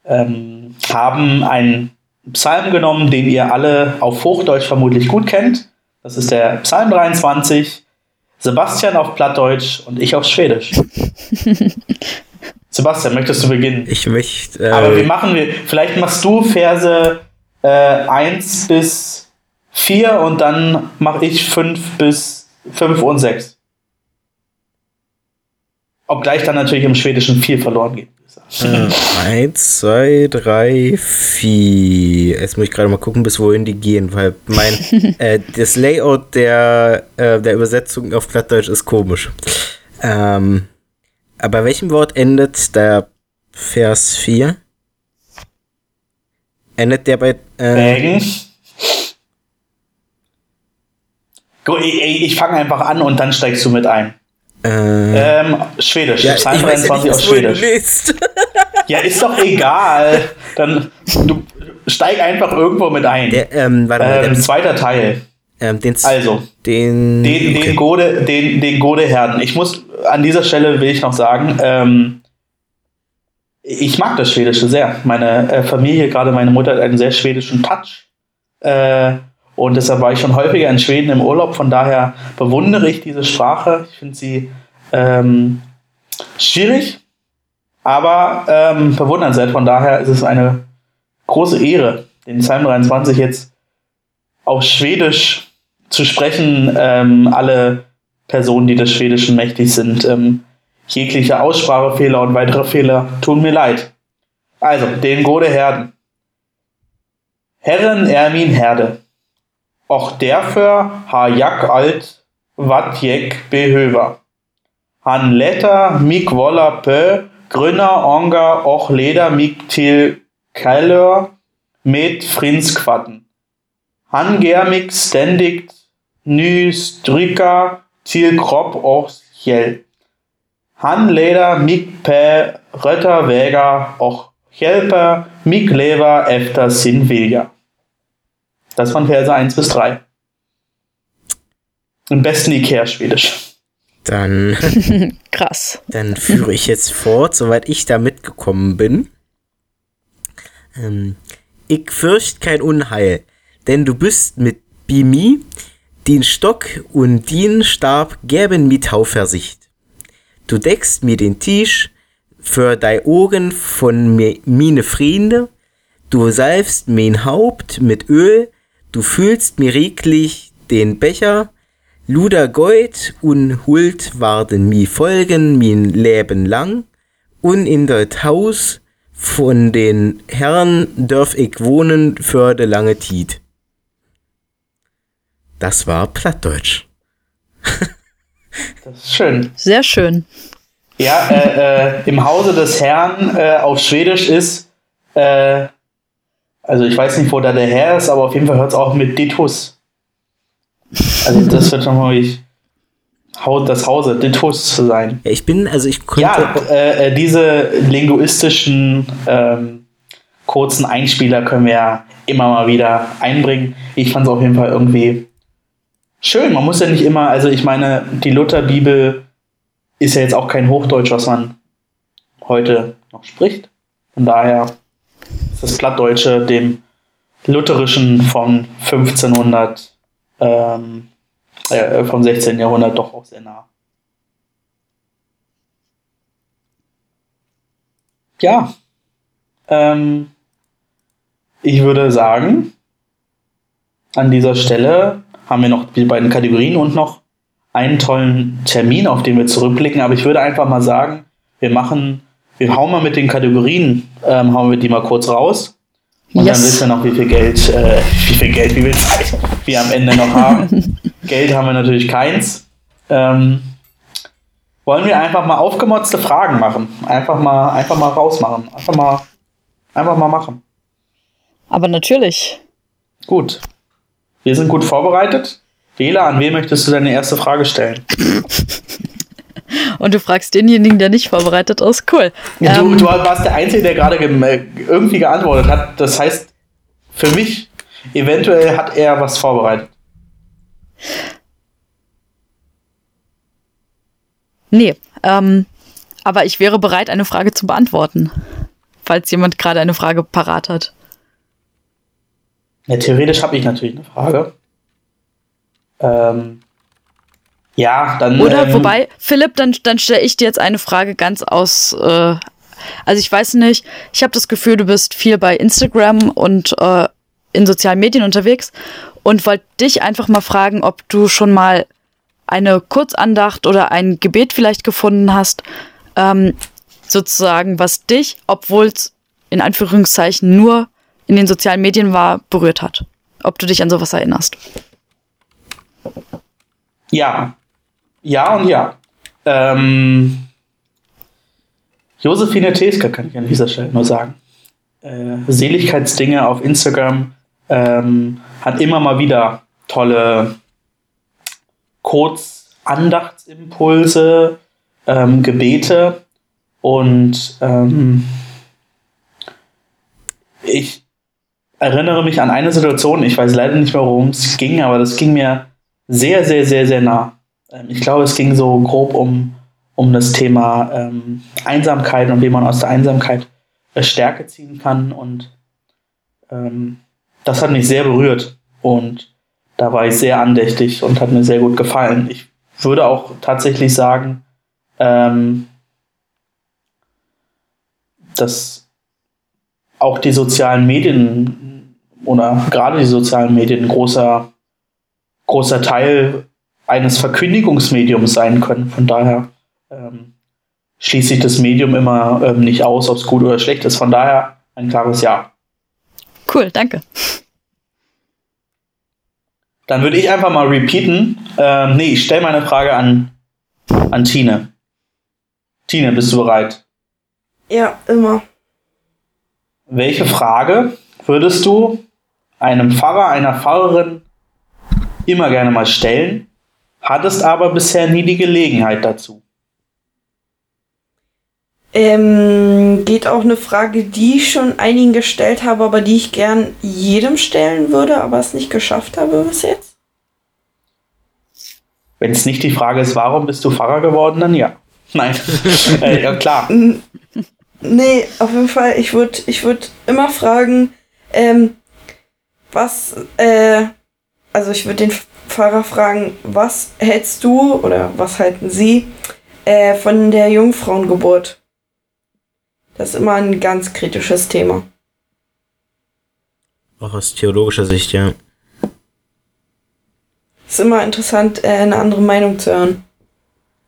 ähm, haben einen Psalm genommen, den ihr alle auf Hochdeutsch vermutlich gut kennt. Das ist der Psalm 23. Sebastian auf Plattdeutsch und ich auf Schwedisch. Sebastian, möchtest du beginnen? Ich möchte. Äh, Aber wie machen wir? Vielleicht machst du Verse äh, 1 bis 4 und dann mache ich 5 bis 5 und 6. Obgleich dann natürlich im Schwedischen viel verloren geht. Äh, eins, zwei, drei, vier. Jetzt muss ich gerade mal gucken, bis wohin die gehen, weil mein äh, das Layout der, äh, der Übersetzung auf Plattdeutsch ist komisch. Ähm, aber welchem Wort endet der Vers 4? Endet der bei. Äh, ich, ich fange einfach an und dann steigst du mit ein. Äh, Ähm, Schwedisch. ja, Psalm ich weiß ja 23 nicht, auf Schwedisch. Ja, ist doch egal. Dann du steig einfach irgendwo mit ein. Der, ähm, warte mal, ähm, zweiter Teil. ähm, den, Also, den, den, okay. den Gode, den, den Gode Herden. Ich muss an dieser Stelle will ich noch sagen, ähm, ich mag das Schwedische sehr. Meine äh, Familie, gerade meine Mutter, hat einen sehr schwedischen Touch. Äh, und deshalb war ich schon häufiger in Schweden im Urlaub. Von daher bewundere ich diese Sprache. Ich finde sie ähm, schwierig, aber ähm, bewundernswert. Von daher ist es eine große Ehre, den Psalm 23 jetzt auf Schwedisch zu sprechen. Ähm, alle Personen, die des Schwedischen mächtig sind, ähm, jegliche Aussprachefehler und weitere Fehler tun mir leid. Also, den Gode Herden. Herren er min Herde. Och därför har jag allt vad jag behöver. Han letter mig volla pö, gröna ånga och leder mig till källor med frinskvatten. Han ger mig ständigt ny stryka till kropp och själ. Han leder mig på rätta vägar och hjälper mig leva efter sin vilja. Das waren Verse 1 bis 3. Im besten Ikea-Schwedisch. Dann, Krass. dann führe ich jetzt fort, soweit ich da mitgekommen bin. Ähm, ich fürcht kein Unheil, denn du bist mit Bimi, den Stock und den Stab geben mi Tauversicht. Du deckst mir den Tisch für dei Augen von mi, mine Freunde, du salfst mein Haupt mit Öl, du fühlst mir reglich den Becher, Luder Gold und Huld warden mi folgen min Leben lang, und in det Haus von den Herren dörf ich wohnen für de lange Tiet. Das war Plattdeutsch. Das ist schön. Sehr schön. Ja, äh, äh, im Hause des Herrn äh, auf Schwedisch ist, äh, also ich weiß nicht, wo da der Herr ist, aber auf jeden Fall hört es auch mit Ditus. Also das wird schon mal ich, Haut das Hause, Ditus zu sein. Ja, ich bin, also ich konnte. Ja, äh, äh, diese linguistischen ähm, kurzen Einspieler können wir ja immer mal wieder einbringen. Ich fand es auf jeden Fall irgendwie schön. Man muss ja nicht immer, also ich meine, die Lutherbibel ist ja jetzt auch kein Hochdeutsch, was man heute noch spricht. Von daher das Plattdeutsche dem Lutherischen von 1500, ähm, äh, vom 16. Jahrhundert doch auch sehr nah. Ja, ähm, ich würde sagen, an dieser Stelle haben wir noch die beiden Kategorien und noch einen tollen Termin, auf den wir zurückblicken. Aber ich würde einfach mal sagen, wir machen, wir hauen mal mit den Kategorien, ähm, hauen wir die mal kurz raus. Und Yes. dann wissen wir noch, wie viel Geld, äh, wie viel Geld, wie viel Zeit wir am Ende noch haben. Geld haben wir natürlich keins. Ähm, wollen wir einfach mal aufgemotzte Fragen machen? Einfach mal, einfach mal rausmachen. Einfach mal, einfach mal machen. Aber natürlich. Gut. Wir sind gut vorbereitet. Wähler, an wen möchtest du deine erste Frage stellen? Und du fragst denjenigen, der nicht vorbereitet ist. Cool. Du, Ähm, du warst der Einzige, der gerade irgendwie geantwortet hat. Das heißt, für mich, eventuell hat er was vorbereitet. Nee, ähm, aber ich wäre bereit, eine Frage zu beantworten, falls jemand gerade eine Frage parat hat. Ja, theoretisch habe ich natürlich eine Frage. Ähm, ja, dann. Oder ähm, wobei, Philipp, dann, dann stelle ich dir jetzt eine Frage ganz aus. Äh, also ich weiß nicht, ich habe das Gefühl, du bist viel bei Instagram und äh, in sozialen Medien unterwegs und wollte dich einfach mal fragen, ob du schon mal eine Kurzandacht oder ein Gebet vielleicht gefunden hast, ähm, sozusagen, was dich, obwohl es in Anführungszeichen nur in den sozialen Medien war, berührt hat. Ob du dich an sowas erinnerst. Ja. Ja und ja. Ähm, Josephine Teske kann ich an dieser Stelle nur sagen. Äh, Seligkeitsdinge auf Instagram ähm, hat immer mal wieder tolle Kurzandachtsimpulse, ähm, Gebete und ähm, ich erinnere mich an eine Situation, ich weiß leider nicht mehr, worum es ging, aber das ging mir sehr, sehr, sehr, sehr nah. Ähm, ich glaube, es ging so grob um, um das Thema ähm, Einsamkeit und wie man aus der Einsamkeit äh, Stärke ziehen kann. Und ähm, das hat mich sehr berührt. Und da war ich sehr andächtig und hat mir sehr gut gefallen. Ich würde auch tatsächlich sagen, ähm, dass auch die sozialen Medien oder gerade die sozialen Medien ein großer, großer Teil eines Verkündigungsmediums sein können. Von daher ähm, schließe ich das Medium immer ähm, nicht aus, ob es gut oder schlecht ist. Von daher ein klares Ja. Cool, danke. Dann würde ich einfach mal repeaten. Ähm, nee, ich stelle meine Frage an, an Tine. Tine, bist du bereit? Ja, immer. Welche Frage würdest du einem Pfarrer, einer Pfarrerin immer gerne mal stellen, hattest aber bisher nie die Gelegenheit dazu? Ähm, geht auch eine Frage, die ich schon einigen gestellt habe, aber die ich gern jedem stellen würde, aber es nicht geschafft habe bis jetzt? Wenn es nicht die Frage ist, warum bist du Pfarrer geworden, dann ja. Nein, äh, ja klar. Nee, auf jeden Fall, ich würde ich würd immer fragen, ähm, was, äh, also ich würde den Pfarrer fragen, was hältst du oder was halten Sie äh, von der Jungfrauengeburt? Das ist immer ein ganz kritisches Thema. Auch aus theologischer Sicht, ja. Ist immer interessant, äh, eine andere Meinung zu hören.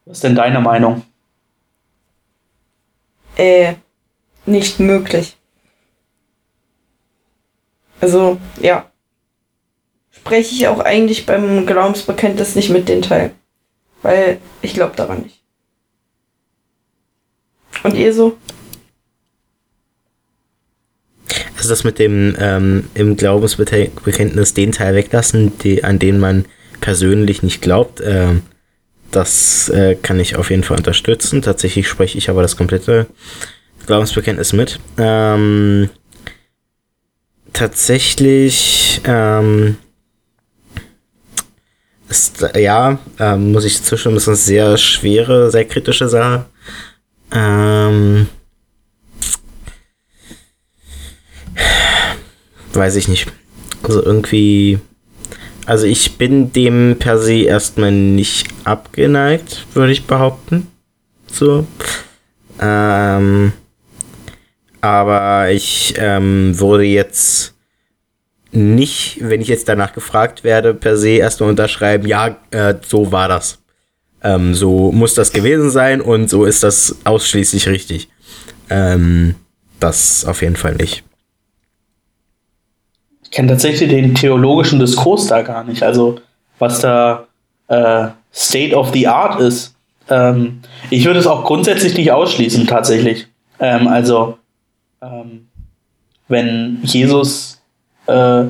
Was ist denn deine Meinung? Äh, nicht möglich. Also, ja. Spreche ich auch eigentlich beim Glaubensbekenntnis nicht mit den Teil. Weil ich glaube daran nicht. Und ihr so? Also das mit dem ähm, im Glaubensbekenntnis den Teil weglassen, die, an den man persönlich nicht glaubt, ähm, das äh, kann ich auf jeden Fall unterstützen. Tatsächlich spreche ich aber das komplette Glaubensbekenntnis mit. Ähm, tatsächlich ähm, ist, ja, ähm, muss ich zustimmen, ist eine sehr schwere, sehr kritische Sache. Ähm, weiß ich nicht. Also irgendwie. Also ich bin dem per se erstmal nicht abgeneigt, würde ich behaupten. So. Ähm, aber ich ähm, würde jetzt nicht, wenn ich jetzt danach gefragt werde, per se erstmal unterschreiben, ja, äh, so war das. Ähm, so muss das gewesen sein und so ist das ausschließlich richtig. Ähm, das auf jeden Fall nicht kenne tatsächlich den theologischen Diskurs da gar nicht. Also, was da äh, State of the Art ist. Ähm, ich würde es auch grundsätzlich nicht ausschließen, tatsächlich. Ähm, also, ähm, wenn Jesus äh,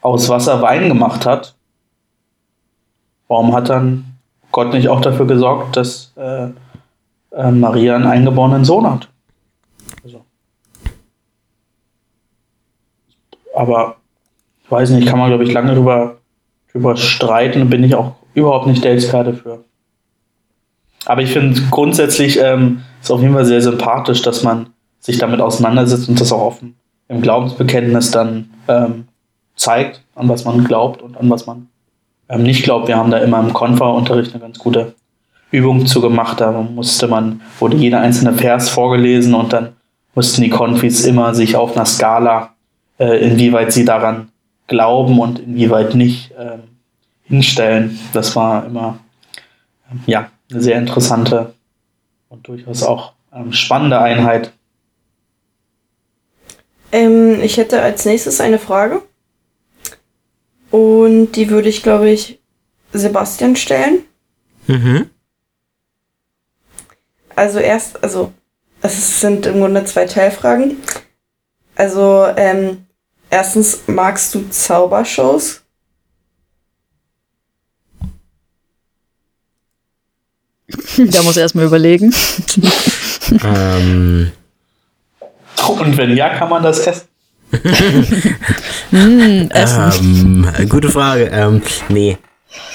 aus Wasser Wein gemacht hat, warum hat dann Gott nicht auch dafür gesorgt, dass äh, äh Maria einen eingeborenen Sohn hat? aber ich weiß nicht, kann man, glaube ich, lange drüber, drüber streiten bin ich auch überhaupt nicht der Experte für. Aber ich finde grundsätzlich ähm, ist auf jeden Fall sehr sympathisch, dass man sich damit auseinandersetzt und das auch offen im Glaubensbekenntnis dann ähm, zeigt, an was man glaubt und an was man ähm, nicht glaubt. Wir haben da immer im Konfa-Unterricht eine ganz gute Übung zu gemacht. Da musste man, wurde jeder einzelne Vers vorgelesen und dann mussten die Konfis immer sich auf einer Skala, äh, inwieweit sie daran glauben und inwieweit nicht, äh, hinstellen. Das war immer ja, eine sehr interessante und durchaus auch ähm, spannende Einheit. Ähm, ich hätte als nächstes eine Frage. Und die würde ich, glaube ich, Sebastian stellen. Mhm. Also erst, also es sind im Grunde zwei Teilfragen. Also ähm, erstens, magst du Zaubershows? Da muss er erstmal überlegen. ähm, Und wenn ja, kann man das essen? Hm, Essen. ähm, gute Frage. Ähm, nee.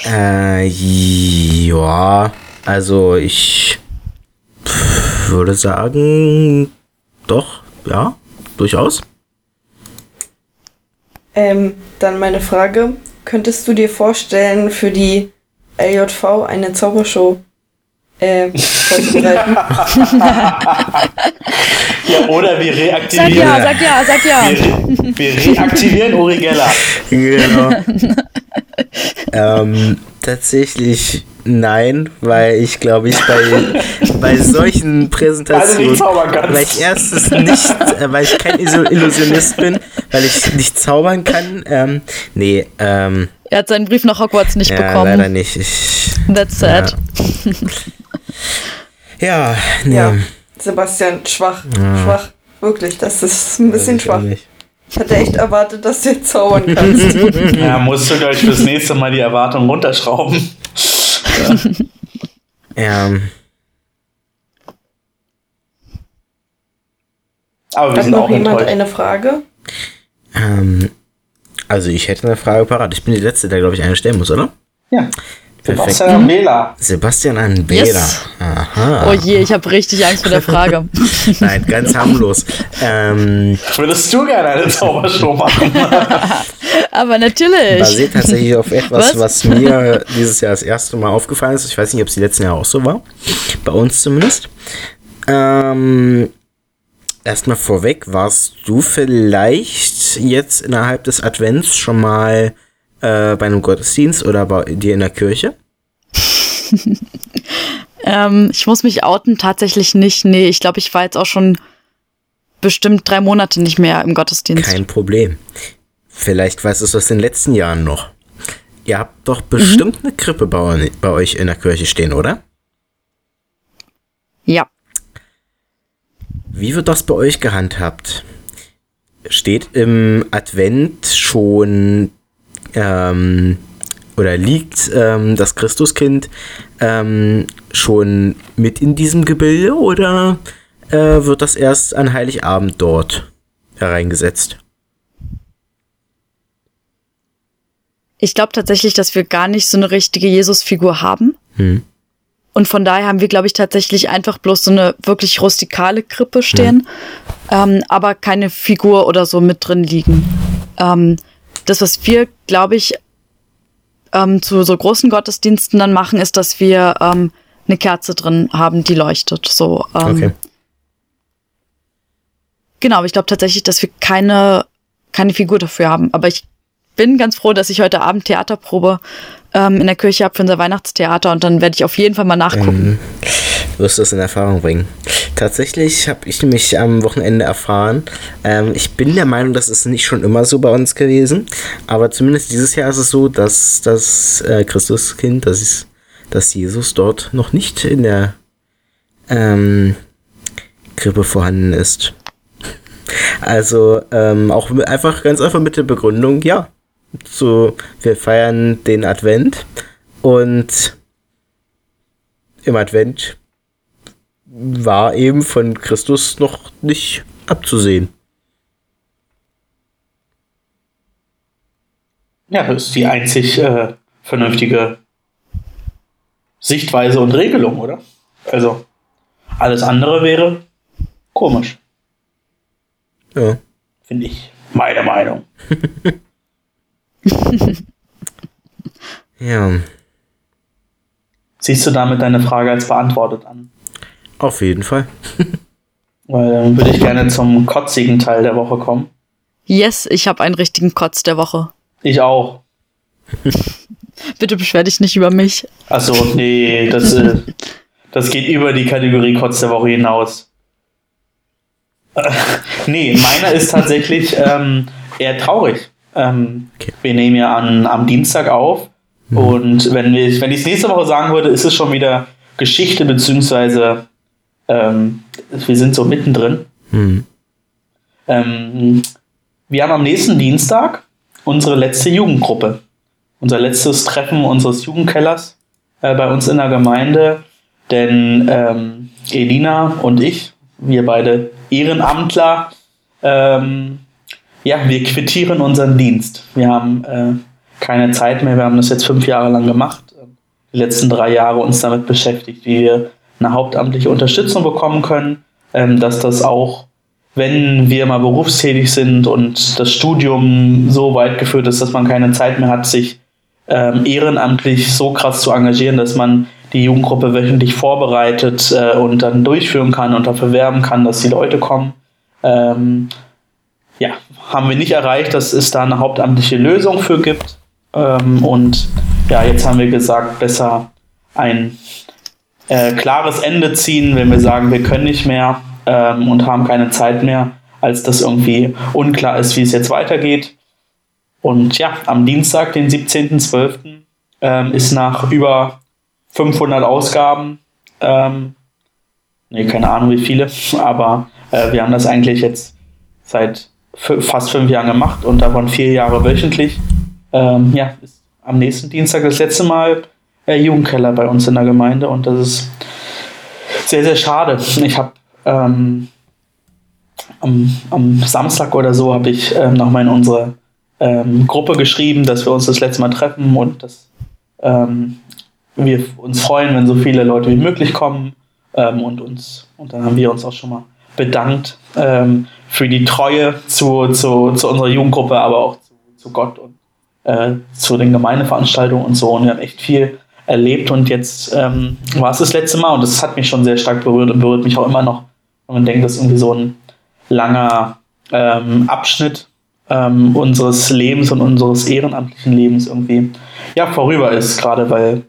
Äh, ja, also ich würde sagen, doch, ja, durchaus. Ähm, dann meine Frage, könntest du dir vorstellen, für die LJV eine Zaubershow äh, vorzubereiten? Ja, oder wir Sag reaktivieren, ja, sag ja, sag ja. wir, wir reaktivieren Uri Geller. Genau. ähm, tatsächlich nein, weil ich glaube ich bei, bei solchen Also Präsentationen, kannst. weil ich erstens nicht, äh, weil ich kein Illusionist bin, weil ich nicht zaubern kann, ähm, nee, ähm, Er hat seinen Brief nach Hogwarts nicht ja, bekommen. leider nicht. Ich, That's sad. ja, nee. ja, Sebastian, schwach, schwach. Wirklich, das ist ein bisschen schwach. nicht. Ich hatte echt erwartet, dass du jetzt zaubern kannst. Ja, musst du gleich fürs nächste Mal die Erwartung runterschrauben. Ähm, Aber wir Hat sind noch auch jemand enttäuscht. eine Frage? ähm, also ich hätte eine Frage parat. Ich bin die Letzte, der glaube ich eine stellen muss, oder? Ja. Perfekt. Sebastian Wähler. Sebastian an Bela. Yes. Aha. Oh je, ich habe richtig Angst vor der Frage. Nein, ganz harmlos. ähm, Würdest du gerne eine Zaubershow machen? Aber natürlich. basiert tatsächlich auf etwas, Was? was, mir dieses Jahr das erste Mal aufgefallen ist. Ich weiß nicht, ob es die letzten Jahre auch so war. Bei uns zumindest. Ähm, erstmal vorweg, warst du vielleicht jetzt innerhalb des Advents schon mal äh, bei einem Gottesdienst oder bei dir in der Kirche? Ähm, ich muss mich outen, tatsächlich nicht. Nee, ich glaube, ich war jetzt auch schon bestimmt drei Monate nicht mehr im Gottesdienst. Kein Problem. Vielleicht weißt du es aus den letzten Jahren noch. Ihr habt doch bestimmt eine Krippe bei euch in der Kirche stehen, oder? Ja. Wie wird das bei euch gehandhabt? Steht im Advent schon ähm, oder liegt ähm, das Christuskind ähm, schon mit in diesem Gebilde oder äh, wird das erst an Heiligabend dort hereingesetzt? Ich glaube tatsächlich, dass wir gar nicht so eine richtige Jesus-Figur haben. Hm. Und von daher haben wir, glaube ich, tatsächlich einfach bloß so eine wirklich rustikale Krippe stehen, ähm, aber keine Figur oder so mit drin liegen. Ähm, das, was wir, glaube ich, ähm, zu so großen Gottesdiensten dann machen, ist, dass wir ähm, eine Kerze drin haben, die leuchtet. So, ähm, Okay. Genau, aber ich glaube tatsächlich, dass wir keine, keine Figur dafür haben. Aber ich bin ganz froh, dass ich heute Abend Theaterprobe ähm, in der Kirche habe für unser Weihnachtstheater und dann werde ich auf jeden Fall mal nachgucken. wirst du es in Erfahrung bringen. Tatsächlich habe ich nämlich am Wochenende erfahren, ähm, ich bin der Meinung, das ist nicht schon immer so bei uns gewesen, aber zumindest dieses Jahr ist es so, dass das äh, Christuskind, das ist, dass Jesus dort noch nicht in der ähm, Krippe vorhanden ist. Also ähm, auch einfach ganz einfach mit der Begründung, ja, so wir feiern den Advent und im Advent war eben von Christus noch nicht abzusehen. Ja, das ist die einzig äh, vernünftige Sichtweise und Regelung, oder? Also, alles andere wäre komisch, Ja. finde ich. Meine Meinung. Ja, Siehst du damit deine Frage als beantwortet an? Auf jeden Fall. Weil dann würde ich gerne zum kotzigen Teil der Woche kommen. Yes, ich habe einen richtigen Kotz der Woche. Ich auch. Bitte beschwer dich nicht über mich. Achso, nee, das, äh, das geht über die Kategorie Kotz der Woche hinaus. Äh, nee, meiner ist tatsächlich ähm, eher traurig. Ähm, Okay. Wir nehmen ja an, am Dienstag auf. Und wenn ich wenn ich es nächste Woche sagen würde, ist es schon wieder Geschichte, beziehungsweise ähm, wir sind so mittendrin. Hm. Ähm, wir haben am nächsten Dienstag unsere letzte Jugendgruppe. Unser letztes Treffen unseres Jugendkellers äh, bei uns in der Gemeinde. Denn ähm, Elina und ich, wir beide Ehrenamtler, ähm, ja, wir quittieren unseren Dienst. Wir haben äh, keine Zeit mehr. Wir haben das jetzt fünf Jahre lang gemacht. Die letzten drei Jahre uns damit beschäftigt, wie wir eine hauptamtliche Unterstützung bekommen können, ähm, dass das auch wenn wir mal berufstätig sind und das Studium so weit geführt ist, dass man keine Zeit mehr hat, sich ähm, ehrenamtlich so krass zu engagieren, dass man die Jugendgruppe wöchentlich vorbereitet äh, und dann durchführen kann und dafür werben kann, dass die Leute kommen. Ähm, ja, haben wir nicht erreicht, dass es da eine hauptamtliche Lösung für gibt. Ähm, und ja, jetzt haben wir gesagt, besser ein äh, klares Ende ziehen, wenn wir sagen, wir können nicht mehr ähm, und haben keine Zeit mehr, als dass irgendwie unklar ist, wie es jetzt weitergeht. Und ja, am Dienstag, den 17.12., ähm, ist nach über 500 Ausgaben, ähm, nee, keine Ahnung wie viele, aber äh, wir haben das eigentlich jetzt seit fast fünf Jahren gemacht und davon vier Jahre wöchentlich. Ähm, ja, ist am nächsten Dienstag das letzte Mal äh, Jugendkeller bei uns in der Gemeinde und das ist sehr, sehr schade. Ich habe ähm, am, am Samstag oder so habe ich ähm, nochmal in unsere ähm, Gruppe geschrieben, dass wir uns das letzte Mal treffen und dass ähm, wir uns freuen, wenn so viele Leute wie möglich kommen ähm, und uns und dann haben wir uns auch schon mal bedankt ähm, für die Treue zu, zu, zu unserer Jugendgruppe, aber auch zu, zu Gott und äh, zu den Gemeindeveranstaltungen und so und wir haben echt viel erlebt und jetzt ähm, war es das letzte Mal und das hat mich schon sehr stark berührt und berührt mich auch immer noch. Und man denkt, das ist irgendwie so ein langer ähm, Abschnitt ähm, unseres Lebens und unseres ehrenamtlichen Lebens irgendwie ja vorüber ist, gerade weil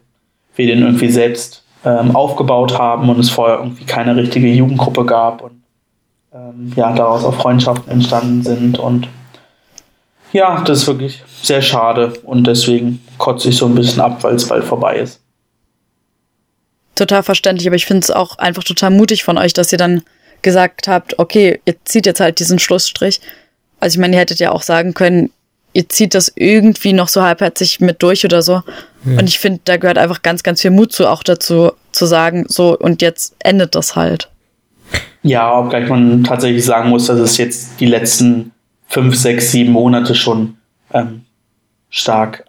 wir den irgendwie selbst ähm, aufgebaut haben und es vorher irgendwie keine richtige Jugendgruppe gab und ähm, ja, daraus auch Freundschaften entstanden sind und ja, das ist wirklich sehr schade und deswegen kotze ich so ein bisschen ab, weil es bald vorbei ist. Total verständlich, aber ich finde es auch einfach total mutig von euch, dass ihr dann gesagt habt, okay, ihr zieht jetzt halt diesen Schlussstrich. Also ich meine, ihr hättet ja auch sagen können, ihr zieht das irgendwie noch so halbherzig mit durch oder so. Und ich finde, da gehört einfach ganz, ganz viel Mut zu, auch dazu zu sagen, so und jetzt endet das halt. Ja, obgleich man tatsächlich sagen muss, dass es jetzt die letzten fünf, sechs, sieben Monate schon ähm, stark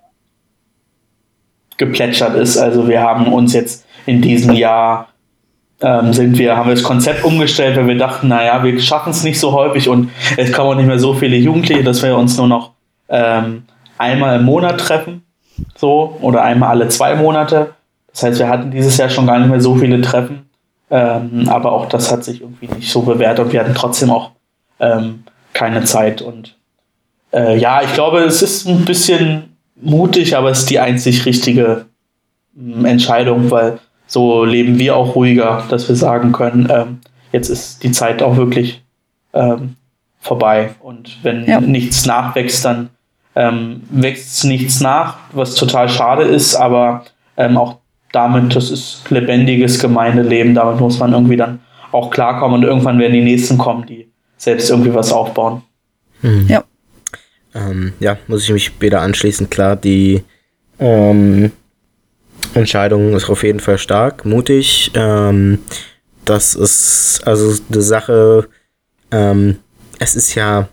geplätschert ist. Also wir haben uns jetzt in diesem Jahr ähm, sind wir, haben wir das Konzept umgestellt, weil wir dachten, naja, wir schaffen es nicht so häufig und es kommen auch nicht mehr so viele Jugendliche, dass wir uns nur noch ähm, einmal im Monat treffen, so, oder einmal alle zwei Monate. Das heißt, wir hatten dieses Jahr schon gar nicht mehr so viele Treffen. Ähm, aber auch das hat sich irgendwie nicht so bewährt und wir hatten trotzdem auch ähm, keine Zeit. Und äh, ja, ich glaube, es ist ein bisschen mutig, aber es ist die einzig richtige ähm, Entscheidung, weil so leben wir auch ruhiger, dass wir sagen können, ähm, jetzt ist die Zeit auch wirklich ähm, vorbei. Und wenn Ja. nichts nachwächst, dann ähm, wächst nichts nach, was total schade ist, aber ähm, auch damit, das ist lebendiges Gemeindeleben, damit muss man irgendwie dann auch klarkommen und irgendwann werden die Nächsten kommen, die selbst irgendwie was aufbauen. Ja. Ähm, ja, muss ich mich später anschließen. Klar, die ähm, Entscheidung ist auf jeden Fall stark, mutig. Ähm, das ist also eine Sache, ähm, es ist ja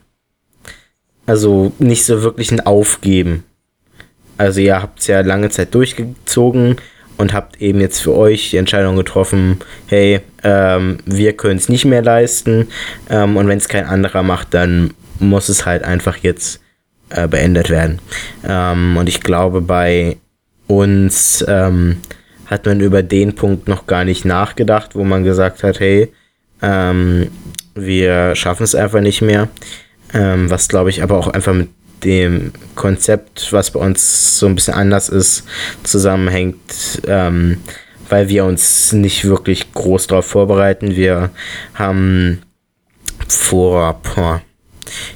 also nicht so wirklich ein Aufgeben. Also ihr habt es ja lange Zeit durchgezogen und habt eben jetzt für euch die Entscheidung getroffen, hey, ähm, wir können es nicht mehr leisten ähm, und wenn es kein anderer macht, dann muss es halt einfach jetzt äh, beendet werden. Ähm, und ich glaube, bei uns ähm, hat man über den Punkt noch gar nicht nachgedacht, wo man gesagt hat, hey, ähm, wir schaffen es einfach nicht mehr. Ähm, was glaube ich aber auch einfach mit dem Konzept, was bei uns so ein bisschen anders ist, zusammenhängt, ähm, weil wir uns nicht wirklich groß darauf vorbereiten. Wir haben vor, boah,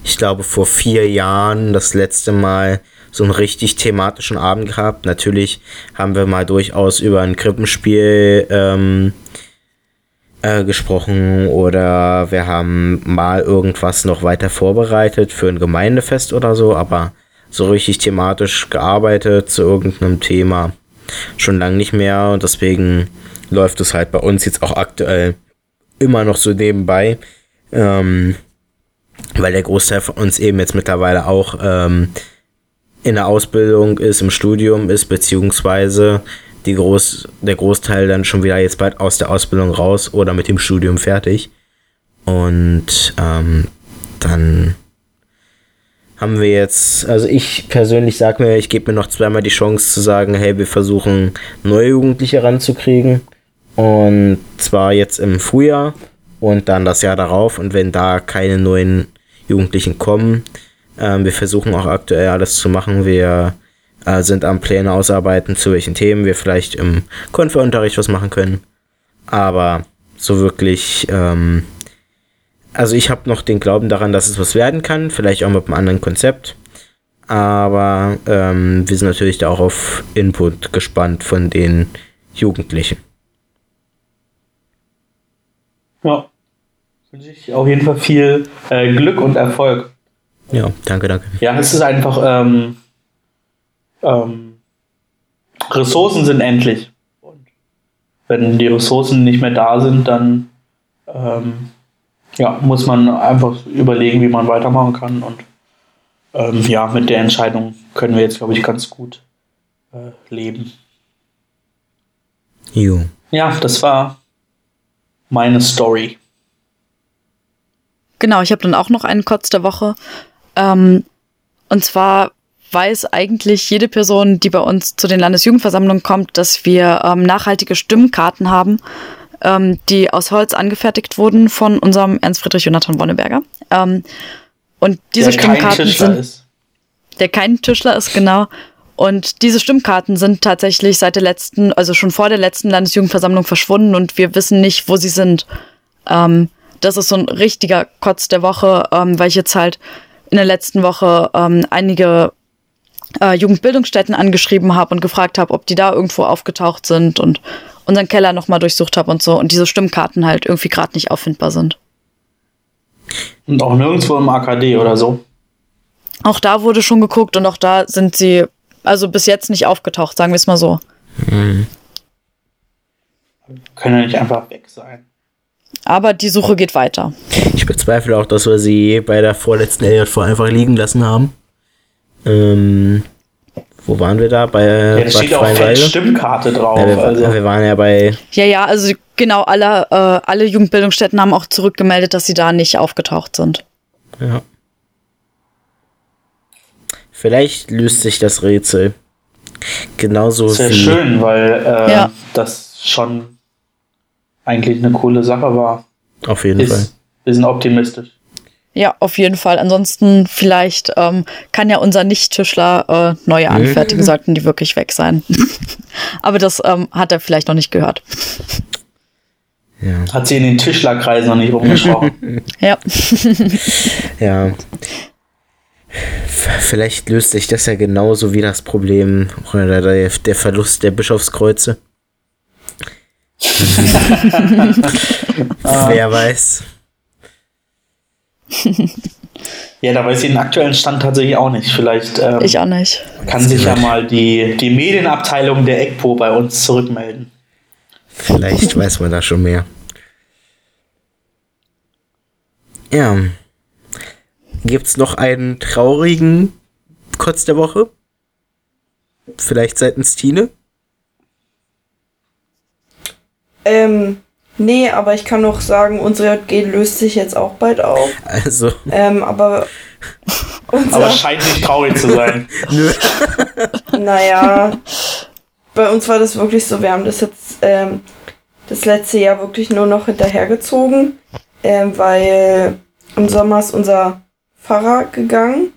ich glaube, vor vier Jahren das letzte Mal so einen richtig thematischen Abend gehabt. Natürlich haben wir mal durchaus über ein Krippenspiel ähm, äh, gesprochen oder wir haben mal irgendwas noch weiter vorbereitet für ein Gemeindefest oder so, aber so richtig thematisch gearbeitet zu irgendeinem Thema schon lange nicht mehr und deswegen läuft es halt bei uns jetzt auch aktuell immer noch so nebenbei, ähm, weil der Großteil von uns eben jetzt mittlerweile auch ähm, in der Ausbildung ist, im Studium ist, beziehungsweise die Groß, der Großteil dann schon wieder jetzt bald aus der Ausbildung raus oder mit dem Studium fertig. Und ähm, dann haben wir jetzt, also ich persönlich sage mir, ich gebe mir noch zweimal die Chance zu sagen, hey, wir versuchen neue Jugendliche ranzukriegen. Und zwar jetzt im Frühjahr und dann das Jahr darauf. Und wenn da keine neuen Jugendlichen kommen, ähm, wir versuchen auch aktuell alles zu machen. Wir äh, sind am Pläne ausarbeiten, zu welchen Themen wir vielleicht im Konferunterricht was machen können. Aber so wirklich, ähm, also ich habe noch den Glauben daran, dass es was werden kann, vielleicht auch mit einem anderen Konzept. Aber ähm, wir sind natürlich da auch auf Input gespannt von den Jugendlichen. Ja, wünsche ich auf jeden Fall viel äh, Glück und Erfolg. Ja, danke, danke. Ja, es ist einfach, ähm, ähm, Ressourcen sind endlich. Und wenn die Ressourcen nicht mehr da sind, dann ähm, ja, muss man einfach überlegen, wie man weitermachen kann. Und ähm, ja, mit der Entscheidung können wir jetzt, glaube ich, ganz gut äh, leben. Jo. Ja, das war meine Story. Genau, ich habe dann auch noch einen Kotz der Woche. Ähm, und zwar weiß eigentlich jede Person, die bei uns zu den Landesjugendversammlungen kommt, dass wir ähm, nachhaltige Stimmkarten haben, ähm, die aus Holz angefertigt wurden von unserem Ernst Friedrich Jonathan Wonneberger. Ähm, und diese der Stimmkarten kein sind, ist. der kein Tischler ist, genau. Und diese Stimmkarten sind tatsächlich seit der letzten, also schon vor der letzten Landesjugendversammlung verschwunden und wir wissen nicht, wo sie sind. Ähm, das ist so ein richtiger Kotz der Woche, ähm, weil ich jetzt halt in der letzten Woche ähm, einige äh, Jugendbildungsstätten angeschrieben habe und gefragt habe, ob die da irgendwo aufgetaucht sind und unseren Keller nochmal durchsucht habe und so und diese Stimmkarten halt irgendwie gerade nicht auffindbar sind. Und auch nirgendwo im AKD oder so. Auch da wurde schon geguckt und auch da sind sie also bis jetzt nicht aufgetaucht, sagen wir es mal so. Können ja nicht einfach weg sein. Aber die Suche geht weiter. Ich bezweifle auch, dass wir sie bei der vorletzten LJV einfach liegen lassen haben. Ähm, wo waren wir da? Bei Ja, da steht auch Freienwalde? Stimmkarte drauf. Ja, wir, also. wir waren ja bei, Ja, ja, also genau, alle, äh, alle Jugendbildungsstätten haben auch zurückgemeldet, dass sie da nicht aufgetaucht sind. ja. Vielleicht löst sich das Rätsel. Genauso Sehr wie, schön, weil äh, Ja. das schon eigentlich eine coole Sache war. auf jeden Fall. Ist, wir sind optimistisch. Ja, auf jeden Fall. Ansonsten vielleicht ähm, kann ja unser Nicht-Tischler äh, neue anfertigen, sollten die wirklich weg sein. Aber das ähm, hat er vielleicht noch nicht gehört. Ja. Hat sie in den Tischlerkreisen noch nicht rumgesprochen. Ja. Ja. Vielleicht löst sich das ja genauso wie das Problem oder der, der Verlust der Bischofskreuze. Wer weiß. ja, da weiß ich den aktuellen Stand tatsächlich auch nicht. Vielleicht ähm, ich auch nicht. kann sich ja mal die, die Medienabteilung der ECPO bei uns zurückmelden. Vielleicht weiß man da schon mehr. Ja. Gibt's noch einen traurigen Kotz der Woche? Vielleicht seitens Tine? Ähm, nee, aber ich kann noch sagen, unsere JG löst sich jetzt auch bald auf. Also, Ähm, aber Aber scheint nicht traurig zu sein. nö. naja, bei uns war das wirklich so, wir haben das jetzt ähm, das letzte Jahr wirklich nur noch hinterhergezogen, ähm, weil im Sommer ist unser Pfarrer gegangen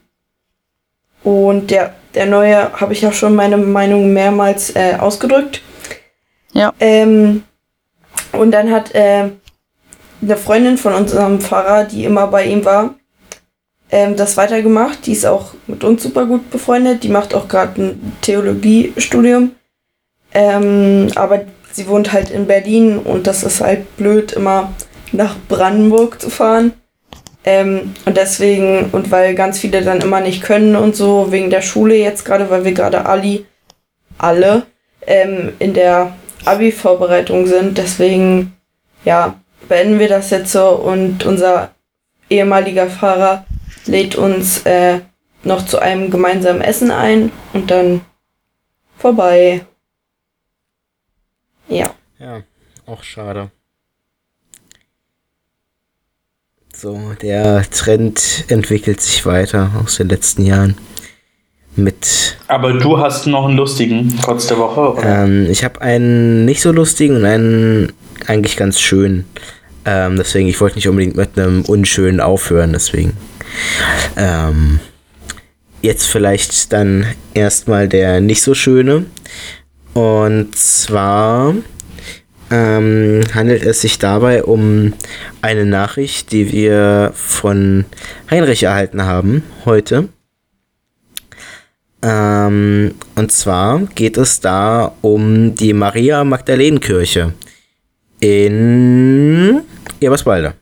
und der, der neue, habe ich ja schon meine Meinung mehrmals äh, ausgedrückt. Ja. Ähm, und dann hat ähm, eine Freundin von unserem Pfarrer, die immer bei ihm war, ähm, das weitergemacht. Die ist auch mit uns super gut befreundet. Die macht auch gerade ein Theologiestudium. Ähm, aber sie wohnt halt in Berlin und das ist halt blöd, immer nach Brandenburg zu fahren. Ähm, und deswegen, und weil ganz viele dann immer nicht können und so, wegen der Schule jetzt gerade, weil wir gerade Ali, alle, ähm, in der Abi-Vorbereitung sind. Deswegen, ja, beenden wir das jetzt so und unser ehemaliger Fahrer lädt uns äh, noch zu einem gemeinsamen Essen ein und dann vorbei. Ja. Ja, auch schade. So, der Trend entwickelt sich weiter aus den letzten Jahren. Mit, Aber du hast noch einen lustigen Trotz der Woche, oder? ähm, ich habe einen nicht so lustigen und einen eigentlich ganz schönen. Ähm, deswegen, ich wollte nicht unbedingt mit einem unschönen aufhören, deswegen. Ähm, jetzt vielleicht dann erstmal der nicht so schöne. Und zwar ähm, handelt es sich dabei um eine Nachricht, die wir von Heinrich erhalten haben heute. Ähm, und zwar geht es da um die Maria Magdalenenkirche in Eberswalde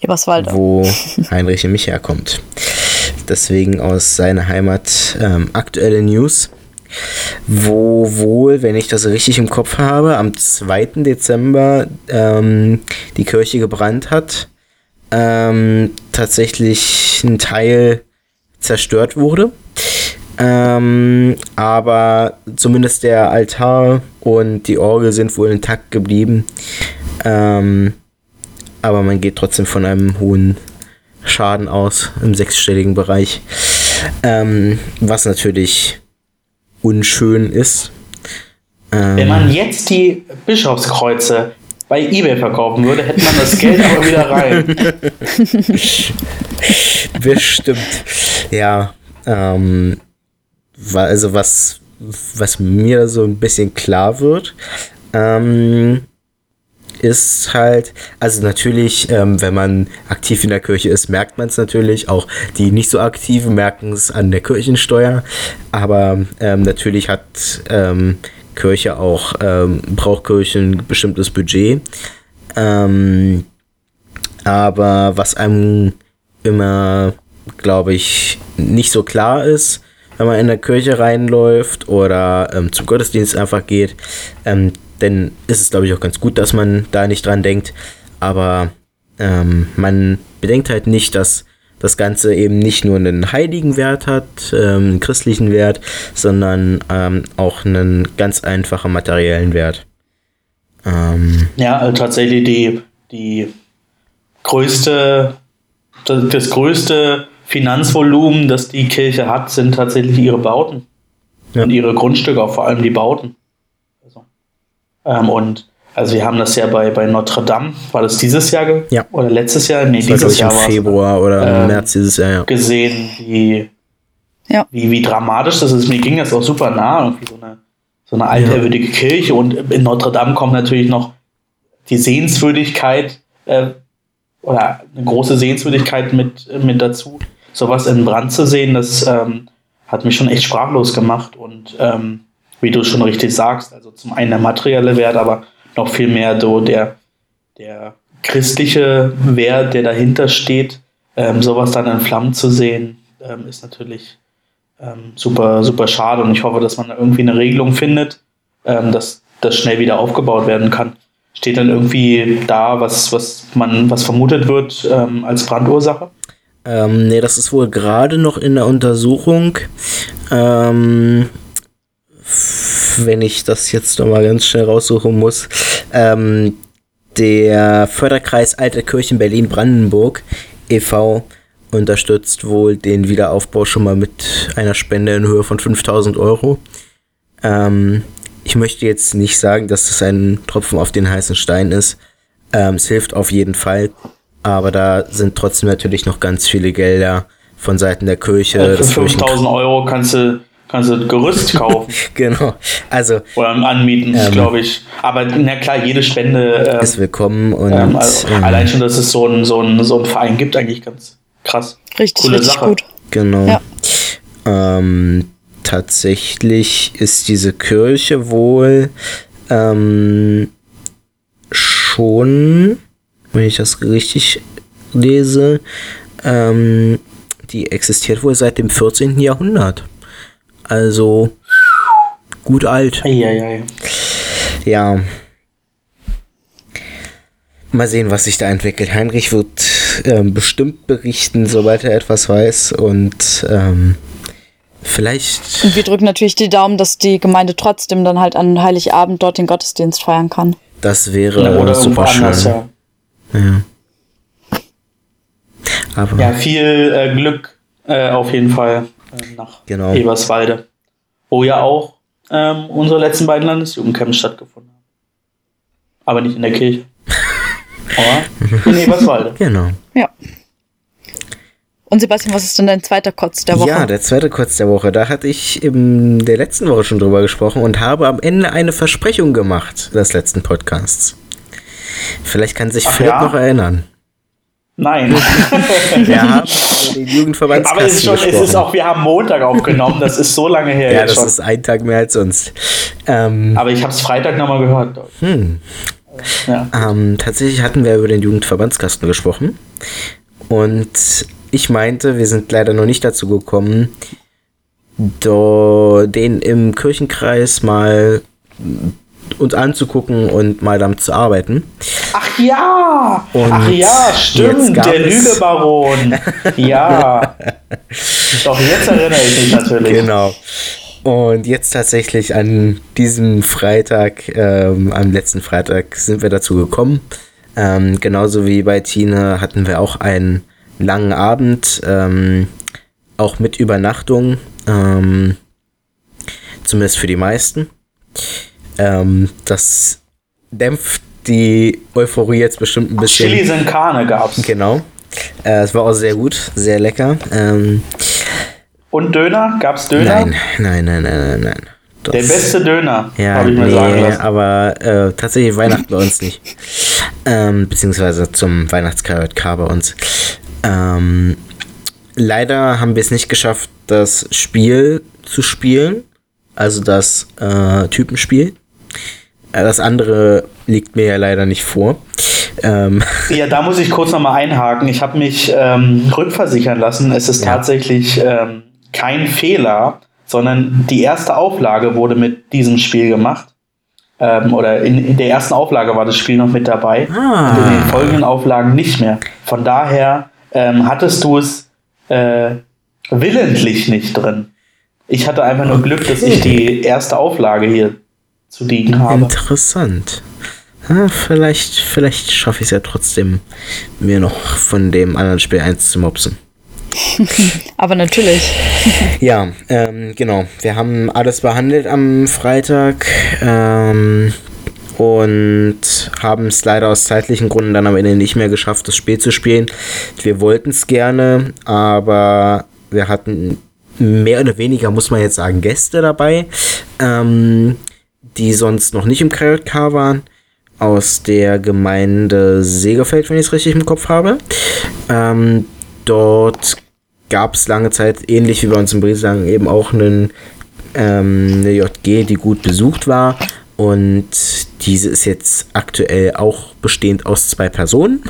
Eberswalde. wo Heinrich nämlich herkommt. Deswegen aus seiner Heimat ähm, aktuelle News, wo wohl, wenn ich das richtig im Kopf habe, am 2. Dezember ähm, die Kirche gebrannt hat, ähm, tatsächlich ein Teil zerstört wurde. Ähm, aber zumindest der Altar und die Orgel sind wohl intakt geblieben. Ähm, aber man geht trotzdem von einem hohen Schaden aus im sechsstelligen Bereich. Ähm, was natürlich unschön ist. Ähm, Wenn man jetzt die Bischofskreuze bei eBay verkaufen würde, hätte man das Geld aber wieder rein. Bestimmt. Ja, ähm, also was, was mir so ein bisschen klar wird, ähm, ist halt, also natürlich, ähm, wenn man aktiv in der Kirche ist, merkt man es natürlich. Auch die nicht so aktiven merken es an der Kirchensteuer. Aber ähm, natürlich hat ähm, Kirche auch, ähm, braucht Kirche ein bestimmtes Budget. Ähm, aber was einem immer, glaube ich, nicht so klar ist, wenn man in der Kirche reinläuft oder ähm, zum Gottesdienst einfach geht, ähm, dann ist es, glaube ich, auch ganz gut, dass man da nicht dran denkt. Aber ähm, man bedenkt halt nicht, dass das Ganze eben nicht nur einen heiligen Wert hat, ähm, einen christlichen Wert, sondern ähm, auch einen ganz einfachen materiellen Wert. Ähm, Ja, also tatsächlich die, die größte, das, das größte Finanzvolumen, das die Kirche hat, sind tatsächlich ihre Bauten. Ja. Und ihre Grundstücke, auch vor allem die Bauten. Also, ähm, und also wir haben das ja bei, bei Notre Dame, war das dieses Jahr ge- Ja. oder letztes Jahr? Nee, das dieses ich, im Jahr war Februar oder Ähm, März dieses Jahr, ja. gesehen, wie, Ja. wie, wie dramatisch das ist. Mir ging das auch super nah, irgendwie so eine, so eine altehrwürdige Kirche. Und in Notre Dame kommt natürlich noch die Sehenswürdigkeit äh, oder eine große Sehenswürdigkeit mit, mit dazu. Sowas in Brand zu sehen, das ähm, hat mich schon echt sprachlos gemacht. Und ähm, wie du schon richtig sagst, also zum einen der materielle Wert, aber noch viel mehr so der, der christliche Wert, der dahinter steht, ähm, sowas dann in Flammen zu sehen, ähm, ist natürlich ähm, super, super schade. Und ich hoffe, dass man da irgendwie eine Regelung findet, ähm, dass das schnell wieder aufgebaut werden kann. Steht dann irgendwie da, was, was man, was vermutet wird ähm, als Brandursache? Ähm, nee, das ist wohl gerade noch in der Untersuchung. Ähm, wenn ich das jetzt noch mal ganz schnell raussuchen muss. ähm, der Förderkreis Alte Kirchen Berlin-Brandenburg e.V. unterstützt wohl den Wiederaufbau schon mal mit einer Spende in Höhe von 5000 Euro. Ähm, ich möchte jetzt nicht sagen, dass das ein Tropfen auf den heißen Stein ist. Ähm, es hilft auf jeden Fall. Aber da sind trotzdem natürlich noch ganz viele Gelder von Seiten der Kirche. Äh, für des 5000 Euro kannst du, kannst du ein Gerüst kaufen genau. Also oder anmieten, Ähm. glaube ich. Aber na klar, jede Spende, ähm, ist willkommen und ähm, also, ähm, allein schon, dass es so einen so einen- so einen Verein gibt, eigentlich ganz krass. Richtig, Coole richtig Sache. gut. Genau. Ja. Ähm, tatsächlich ist diese Kirche wohl ähm, schon, wenn ich das richtig lese, ähm, die existiert wohl seit dem 14. Jahrhundert. Also gut alt. Eieiei. Ja. Mal sehen, was sich da entwickelt. Heinrich wird ähm, bestimmt berichten, sobald er etwas weiß. Und ähm, vielleicht. Und wir drücken natürlich die Daumen, dass die Gemeinde trotzdem dann halt an Heiligabend dort den Gottesdienst feiern kann. Das wäre Oder irgendwo super schön. anders, ja. Ja. Aber Ja, viel äh, Glück äh, auf jeden Fall äh, nach Genau. Eberswalde. Wo ja auch ähm, unsere letzten beiden Landesjugendcamps stattgefunden haben. Aber nicht in der Kirche. Aber in Eberswalde. genau. Ja. Und Sebastian, was ist denn dein zweiter Kotz der Woche? Ja, der zweite Kurz der Woche. Da hatte ich in der letzten Woche schon drüber gesprochen und habe am Ende eine Versprechung gemacht des letzten Podcasts. Vielleicht kann sich Ach Philipp ja? noch erinnern. Nein. Wir haben über den Jugendverbandskasten Aber es ist schon, es ist auch, wir haben Montag aufgenommen, das ist so lange her ja, das schon. ist ein Tag mehr als sonst. Ähm, Aber ich habe es Freitag nochmal gehört. hm. Ja. ähm, tatsächlich hatten wir über den Jugendverbandskasten gesprochen. Und ich meinte, wir sind leider noch nicht dazu gekommen, den im Kirchenkreis mal uns anzugucken und mal damit zu arbeiten. Ach ja! Und Ach ja, stimmt, der Lügebaron. Ja. Doch, jetzt erinnere ich mich natürlich. Genau. Und jetzt tatsächlich an diesem Freitag, ähm, am letzten Freitag, sind wir dazu gekommen. Ähm, genauso wie bei Tine hatten wir auch einen langen Abend, ähm, auch mit Übernachtung, ähm, zumindest für die meisten. Ähm, das dämpft die Euphorie jetzt bestimmt ein bisschen. Chili in Karne gab's. Genau. Äh, es war auch sehr gut, sehr lecker. Ähm, Und Döner? Gab's Döner? Nein, nein, nein, nein, nein, nein. Das, Der beste Döner, ja, habe ich mir sagen nee, lassen. aber äh, tatsächlich Weihnachten bei uns nicht. Ähm, beziehungsweise zum Weihnachtskaraoke bei uns. Ähm, leider haben wir es nicht geschafft, das Spiel zu spielen. Also das äh, Typenspiel. Äh, Das andere liegt mir ja leider nicht vor. Ähm, Ja, da muss ich kurz nochmal einhaken. Ich habe mich ähm, rückversichern lassen. Es ist Ja. tatsächlich ähm, kein Fehler, sondern die erste Auflage wurde mit diesem Spiel gemacht. Ähm, oder in, in der ersten Auflage war das Spiel noch mit dabei. Ah. Und in den folgenden Auflagen nicht mehr. Von daher ähm, hattest du es äh, willentlich nicht drin. Ich hatte einfach nur Glück, dass ich die erste Auflage hier zu liegen habe. Interessant. Ja, vielleicht vielleicht schaffe ich es ja trotzdem, mir noch von dem anderen Spiel eins zu mopsen. Aber natürlich. Ja, ähm, genau. Wir haben alles behandelt am Freitag ähm, und haben es leider aus zeitlichen Gründen dann am Ende nicht mehr geschafft, das Spiel zu spielen. Wir wollten es gerne, aber wir hatten mehr oder weniger, muss man jetzt sagen, Gäste dabei, ähm, die sonst noch nicht im KLK waren. Aus der Gemeinde Segerfeld, wenn ich es richtig im Kopf habe. Ähm, dort gab es lange Zeit, ähnlich wie bei uns in Brieslang, eben auch einen, ähm, eine JG, die gut besucht war. Und diese ist jetzt aktuell auch bestehend aus zwei Personen.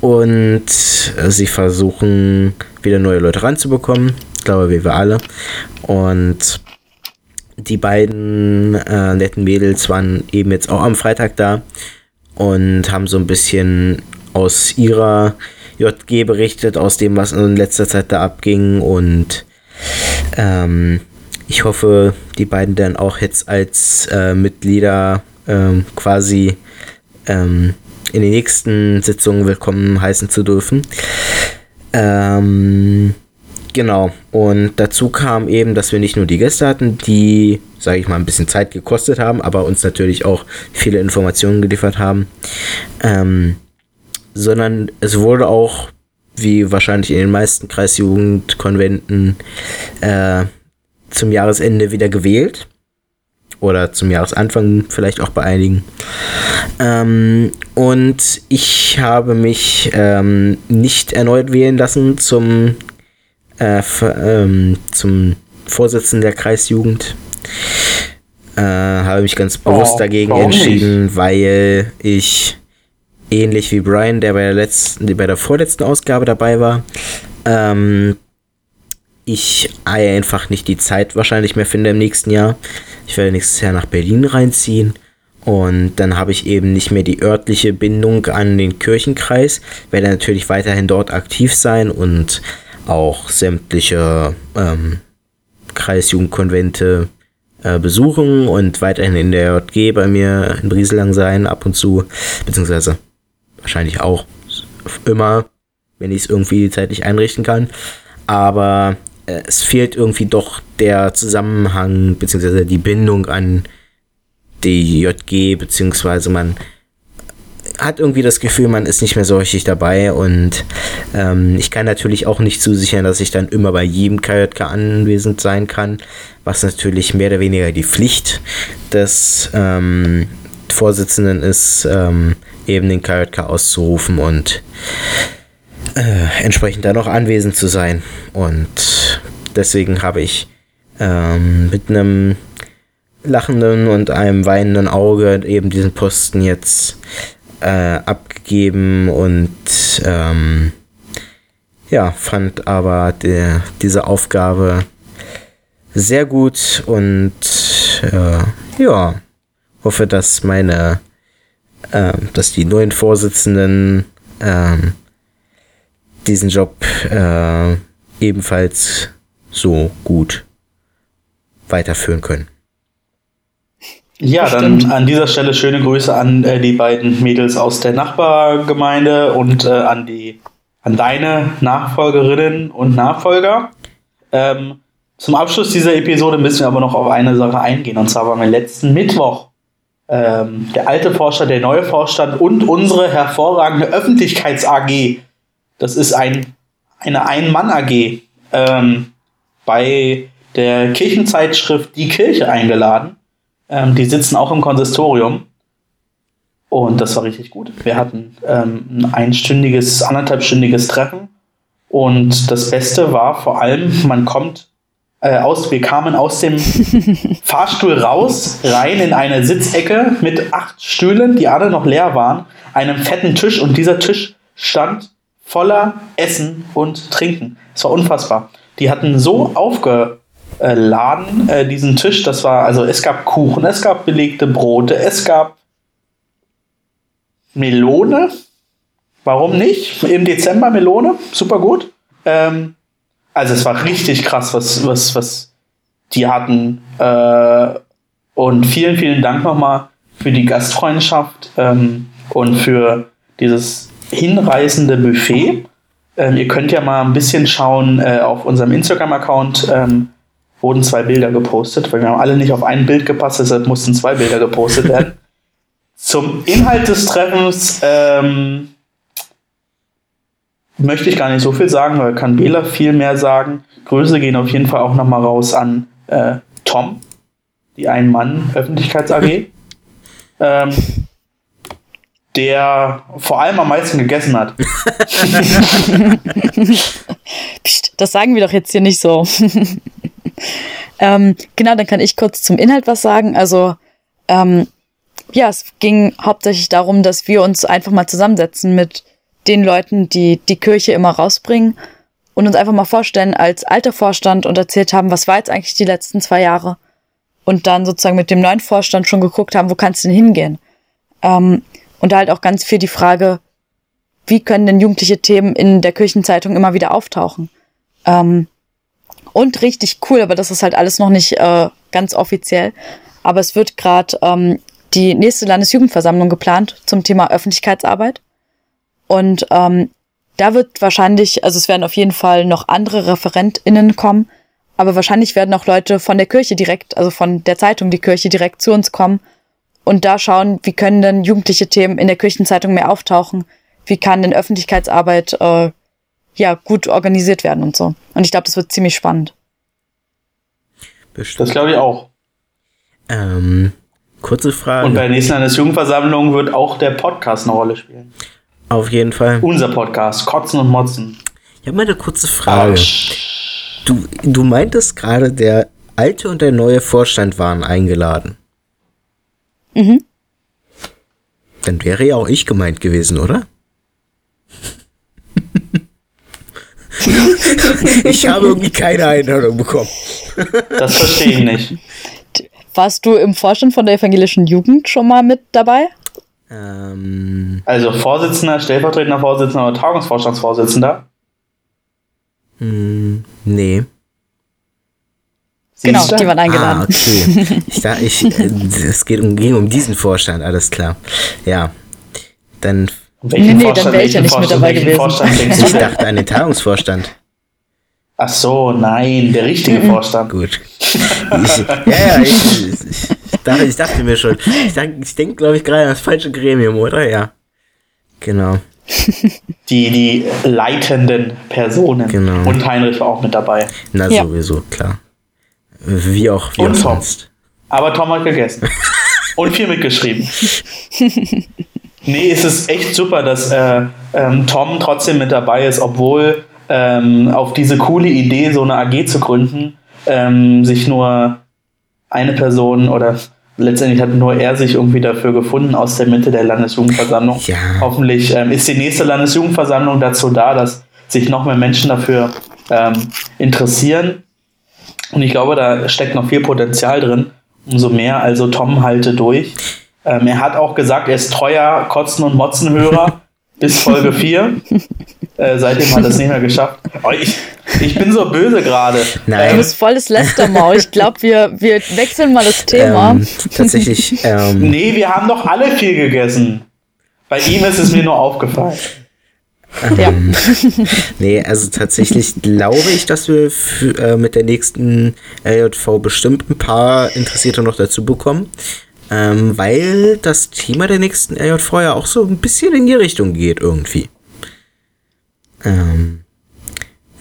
Und sie versuchen wieder neue Leute ranzubekommen. Ich glaube, wie wir alle. Und die beiden äh, netten Mädels waren eben jetzt auch am Freitag da und haben so ein bisschen aus ihrer JG berichtet, aus dem, was in letzter Zeit da abging. Und ähm, ich hoffe, die beiden dann auch jetzt als äh, Mitglieder ähm, quasi ähm, in den nächsten Sitzungen willkommen heißen zu dürfen. Ähm, genau. Und dazu kam eben, dass wir nicht nur die Gäste hatten, die, sage ich mal, ein bisschen Zeit gekostet haben, aber uns natürlich auch viele Informationen geliefert haben, ähm, sondern es wurde auch, wie wahrscheinlich in den meisten Kreisjugendkonventen, äh, zum Jahresende wieder gewählt. Oder zum Jahresanfang vielleicht auch bei einigen. Ähm, und ich habe mich ähm, nicht erneut wählen lassen zum, äh, ähm, zum Vorsitzenden der Kreisjugend. Äh, habe mich ganz bewusst oh, dagegen entschieden, nicht? weil ich ähnlich wie Brian, der bei der letzten, bei der vorletzten Ausgabe dabei war, ähm, ich einfach nicht die Zeit wahrscheinlich mehr finde im nächsten Jahr. Ich werde nächstes Jahr nach Berlin reinziehen. Und dann habe ich eben nicht mehr die örtliche Bindung an den Kirchenkreis, werde natürlich weiterhin dort aktiv sein und auch sämtliche ähm, Kreisjugendkonvente äh, besuchen und weiterhin in der JG bei mir in Brieselang sein, ab und zu, beziehungsweise wahrscheinlich auch immer, wenn ich es irgendwie zeitlich einrichten kann. Aber äh, es fehlt irgendwie doch der Zusammenhang beziehungsweise die Bindung an die JG, beziehungsweise man hat irgendwie das Gefühl, man ist nicht mehr so richtig dabei und ähm, ich kann natürlich auch nicht zusichern, dass ich dann immer bei jedem KJK anwesend sein kann, was natürlich mehr oder weniger die Pflicht des ähm, Vorsitzenden ist, ähm, eben den KJK auszurufen und äh, entsprechend dann auch anwesend zu sein. Und deswegen habe ich ähm, mit einem lachenden und einem weinenden Auge eben diesen Posten jetzt äh, abgegeben und ähm, ja, fand aber der, diese Aufgabe sehr gut und äh, ja, hoffe, dass meine, äh, dass die neuen Vorsitzenden ähm, diesen Job äh, ebenfalls so gut weiterführen können. Ja, dann an dieser Stelle schöne Grüße an äh, die beiden Mädels aus der Nachbargemeinde und äh, an die an deine Nachfolgerinnen und Nachfolger. Ähm, zum Abschluss dieser Episode müssen wir aber noch auf eine Sache eingehen. Und zwar waren wir letzten Mittwoch ähm, der alte Vorstand, der neue Vorstand und unsere hervorragende Öffentlichkeits-AG das ist ein, eine Ein-Mann-AG ähm, bei der Kirchenzeitschrift Die Kirche eingeladen. Ähm, die sitzen auch im Konsistorium. Und das war richtig gut. Wir hatten ähm, ein einstündiges, anderthalbstündiges Treffen. Und das Beste war vor allem, man kommt äh, aus, wir kamen aus dem Fahrstuhl raus, rein in eine Sitzecke mit acht Stühlen, die alle noch leer waren, einem fetten Tisch und dieser Tisch stand voller Essen und Trinken. Es war unfassbar. Die hatten so aufgeladen, äh, diesen Tisch. Das war, also es gab Kuchen, es gab belegte Brote, es gab Melone. Warum nicht? Im Dezember Melone, super gut. Ähm, also es war richtig krass, was, was, was die hatten. Äh, und vielen, vielen Dank nochmal für die Gastfreundschaft ähm, und für dieses hinreißende Buffet. Ähm, ihr könnt ja mal ein bisschen schauen äh, auf unserem Instagram-Account. Ähm, wurden zwei Bilder gepostet, weil wir haben alle nicht auf ein Bild gepasst, deshalb mussten zwei Bilder gepostet werden. Zum Inhalt des Treffens ähm, möchte ich gar nicht so viel sagen, weil kann Bela viel mehr sagen. Grüße gehen auf jeden Fall auch nochmal raus an äh, Tom, die Ein-Mann-Öffentlichkeits-AG. ähm, der vor allem am meisten gegessen hat. Psst, das sagen wir doch jetzt hier nicht so. Ähm, genau, dann kann ich kurz zum Inhalt was sagen. Also, ähm, ja, es ging hauptsächlich darum, dass wir uns einfach mal zusammensetzen mit den Leuten, die die Kirche immer rausbringen und uns einfach mal vorstellen als alter Vorstand und erzählt haben, was war jetzt eigentlich die letzten zwei Jahre und dann sozusagen mit dem neuen Vorstand schon geguckt haben, wo kannst du denn hingehen? Ähm, und da halt auch ganz viel die Frage, wie können denn jugendliche Themen in der Kirchenzeitung immer wieder auftauchen? Ähm, und richtig cool, aber das ist halt alles noch nicht äh, ganz offiziell. Aber es wird gerade ähm, die nächste Landesjugendversammlung geplant zum Thema Öffentlichkeitsarbeit. Und ähm, da wird wahrscheinlich, also es werden auf jeden Fall noch andere ReferentInnen kommen, aber wahrscheinlich werden auch Leute von der Kirche direkt, also von der Zeitung die Kirche direkt zu uns kommen und da schauen, wie können denn jugendliche Themen in der Kirchenzeitung mehr auftauchen, wie kann denn Öffentlichkeitsarbeit äh, ja gut organisiert werden und so. Und ich glaube, das wird ziemlich spannend. Bestimmt. Das glaube ich auch. Ähm, kurze Frage. Und bei der nächsten Landesjugendversammlung wird auch der Podcast eine Rolle spielen. Auf jeden Fall. Unser Podcast, Kotzen und Motzen. Ich habe mal eine kurze Frage. Du, du meintest gerade, der alte und der neue Vorstand waren eingeladen. Mhm. Dann wäre ja auch ich gemeint gewesen, oder? Ich habe irgendwie keine Einladung bekommen. Das verstehe ich nicht. Warst du im Vorstand von der evangelischen Jugend schon mal mit dabei? Ähm, Also Vorsitzender, stellvertretender Vorsitzender oder Tagungsvorstandsvorsitzender? mh, nee. Genau, die waren eingeladen. Ah, okay. Ich dachte, ich, äh, es geht um, ging um diesen Vorstand, alles klar. Ja. Dann, Welchen Nee, nee, dann wäre ich ja nicht mit Vorstand- dabei welchen gewesen. Vorstand denkst ich dachte an den Tagungsvorstand. Ach so, nein, der richtige Mhm. Vorstand. Gut. Ich, ja, ja, ich, ich, dachte, ich dachte mir schon. Ich, ich denke, glaube ich, gerade an das falsche Gremium, oder? Ja. Genau. Die, die leitenden Personen. Genau. Und Heinrich war auch mit dabei. Na, Ja. sowieso, klar. Wie auch, wie Und auch Tom. sonst. Aber Tom hat gegessen. Und viel mitgeschrieben. nee, es ist echt super, dass äh, ähm, Tom trotzdem mit dabei ist, obwohl ähm, auf diese coole Idee, so eine AG zu gründen, ähm, sich nur eine Person oder letztendlich hat nur er sich irgendwie dafür gefunden aus der Mitte der Landesjugendversammlung. Ja. Hoffentlich ähm, ist die nächste Landesjugendversammlung dazu da, dass sich noch mehr Menschen dafür ähm, interessieren. Und ich glaube, da steckt noch viel Potenzial drin. Umso mehr, also Tom halte durch. Ähm, er hat auch gesagt, er ist treuer Kotzen- und Motzenhörer bis Folge 4. Äh, seitdem hat er es nicht mehr geschafft. Oh, ich, ich bin so böse gerade. Du Nein. bist volles Lästermaul. Ich glaube, wir, wir wechseln mal das Thema. Ähm, tatsächlich, ähm, Nee, wir haben doch alle viel gegessen. Bei ihm ist es mir nur aufgefallen. ja. nee, also tatsächlich glaube ich, dass wir äh, mit der nächsten LJV bestimmt ein paar Interessierte noch dazu bekommen. Ähm, weil das Thema der nächsten LJV ja auch so ein bisschen in die Richtung geht irgendwie. Ähm,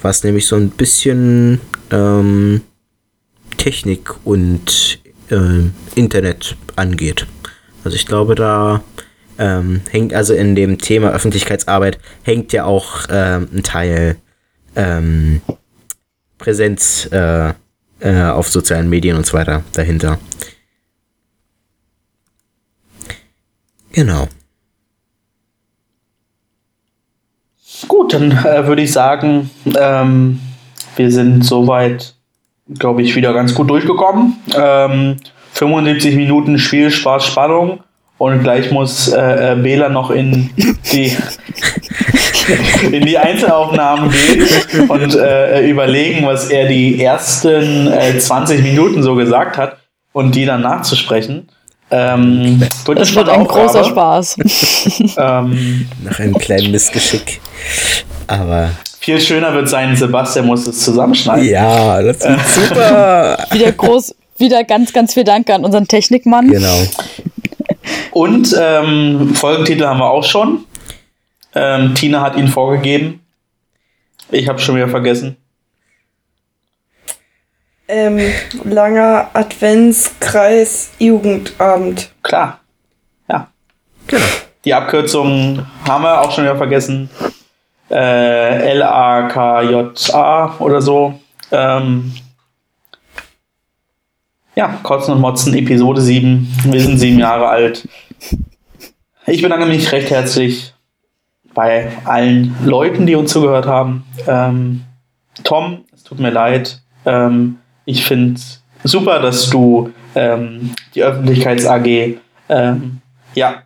was nämlich so ein bisschen ähm, Technik und ähm, Internet angeht. Also ich glaube, da ähm, hängt also in dem Thema Öffentlichkeitsarbeit hängt ja auch ähm, ein Teil ähm, Präsenz äh, äh, auf sozialen Medien und so weiter dahinter. Genau. Gut, dann äh, würde ich sagen, ähm, wir sind soweit, glaube ich, wieder ganz gut durchgekommen. Ähm, 75 Minuten Spiel, Spaß, Spannung. Und gleich muss äh, äh, Bela noch in die, in die Einzelaufnahmen gehen und äh, überlegen, was er die ersten äh, 20 Minuten so gesagt hat und die dann nachzusprechen. Ähm, wird Das wird ein großer. Spaß. Ähm, Nach einem kleinen Missgeschick. Aber viel schöner wird sein, Sebastian muss es zusammenschneiden. ja, das wird super. Wieder groß, wieder ganz, ganz viel Danke an unseren Technikmann. Genau. Und ähm, Folgentitel haben wir auch schon. Ähm, Tina hat ihn vorgegeben. Ich habe schon wieder vergessen. Ähm, langer Adventskreis Jugendabend. Klar. Ja. Die Abkürzung haben wir auch schon wieder vergessen. Äh, L-A-K-J-A oder so. Ähm, ja, Kotzen und Motzen, Episode 7. Wir sind sieben Jahre alt. Ich bedanke mich recht herzlich bei allen Leuten, die uns zugehört haben. Ähm, Tom, es tut mir leid. Ähm, ich finde es super, dass du ähm, die Öffentlichkeits-AG ähm, ja,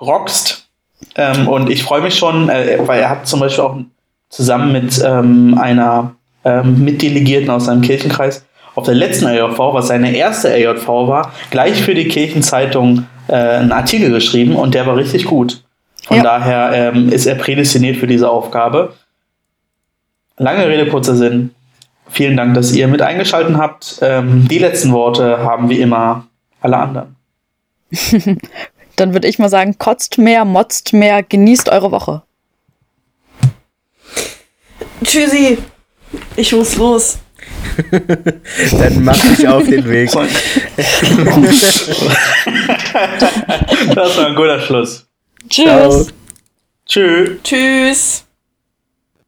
rockst. Ähm, und ich freue mich schon, äh, weil er hat zum Beispiel auch zusammen mit ähm, einer ähm, Mitdelegierten aus seinem Kirchenkreis auf der letzten AJV, was seine erste AJV war, gleich für die Kirchenzeitung äh, einen Artikel geschrieben und der war richtig gut. Von Ja. daher ähm, ist er prädestiniert für diese Aufgabe. Lange Rede, kurzer Sinn. Vielen Dank, dass ihr mit eingeschaltet habt. Ähm, die letzten Worte haben wie immer alle anderen. Dann würde ich mal sagen, kotzt mehr, motzt mehr, genießt eure Woche. Tschüssi. Ich muss los. Dann mach dich auf den Weg. Das war ein guter Schluss. Tschüss. Ciao. Tschüss. Tschüss.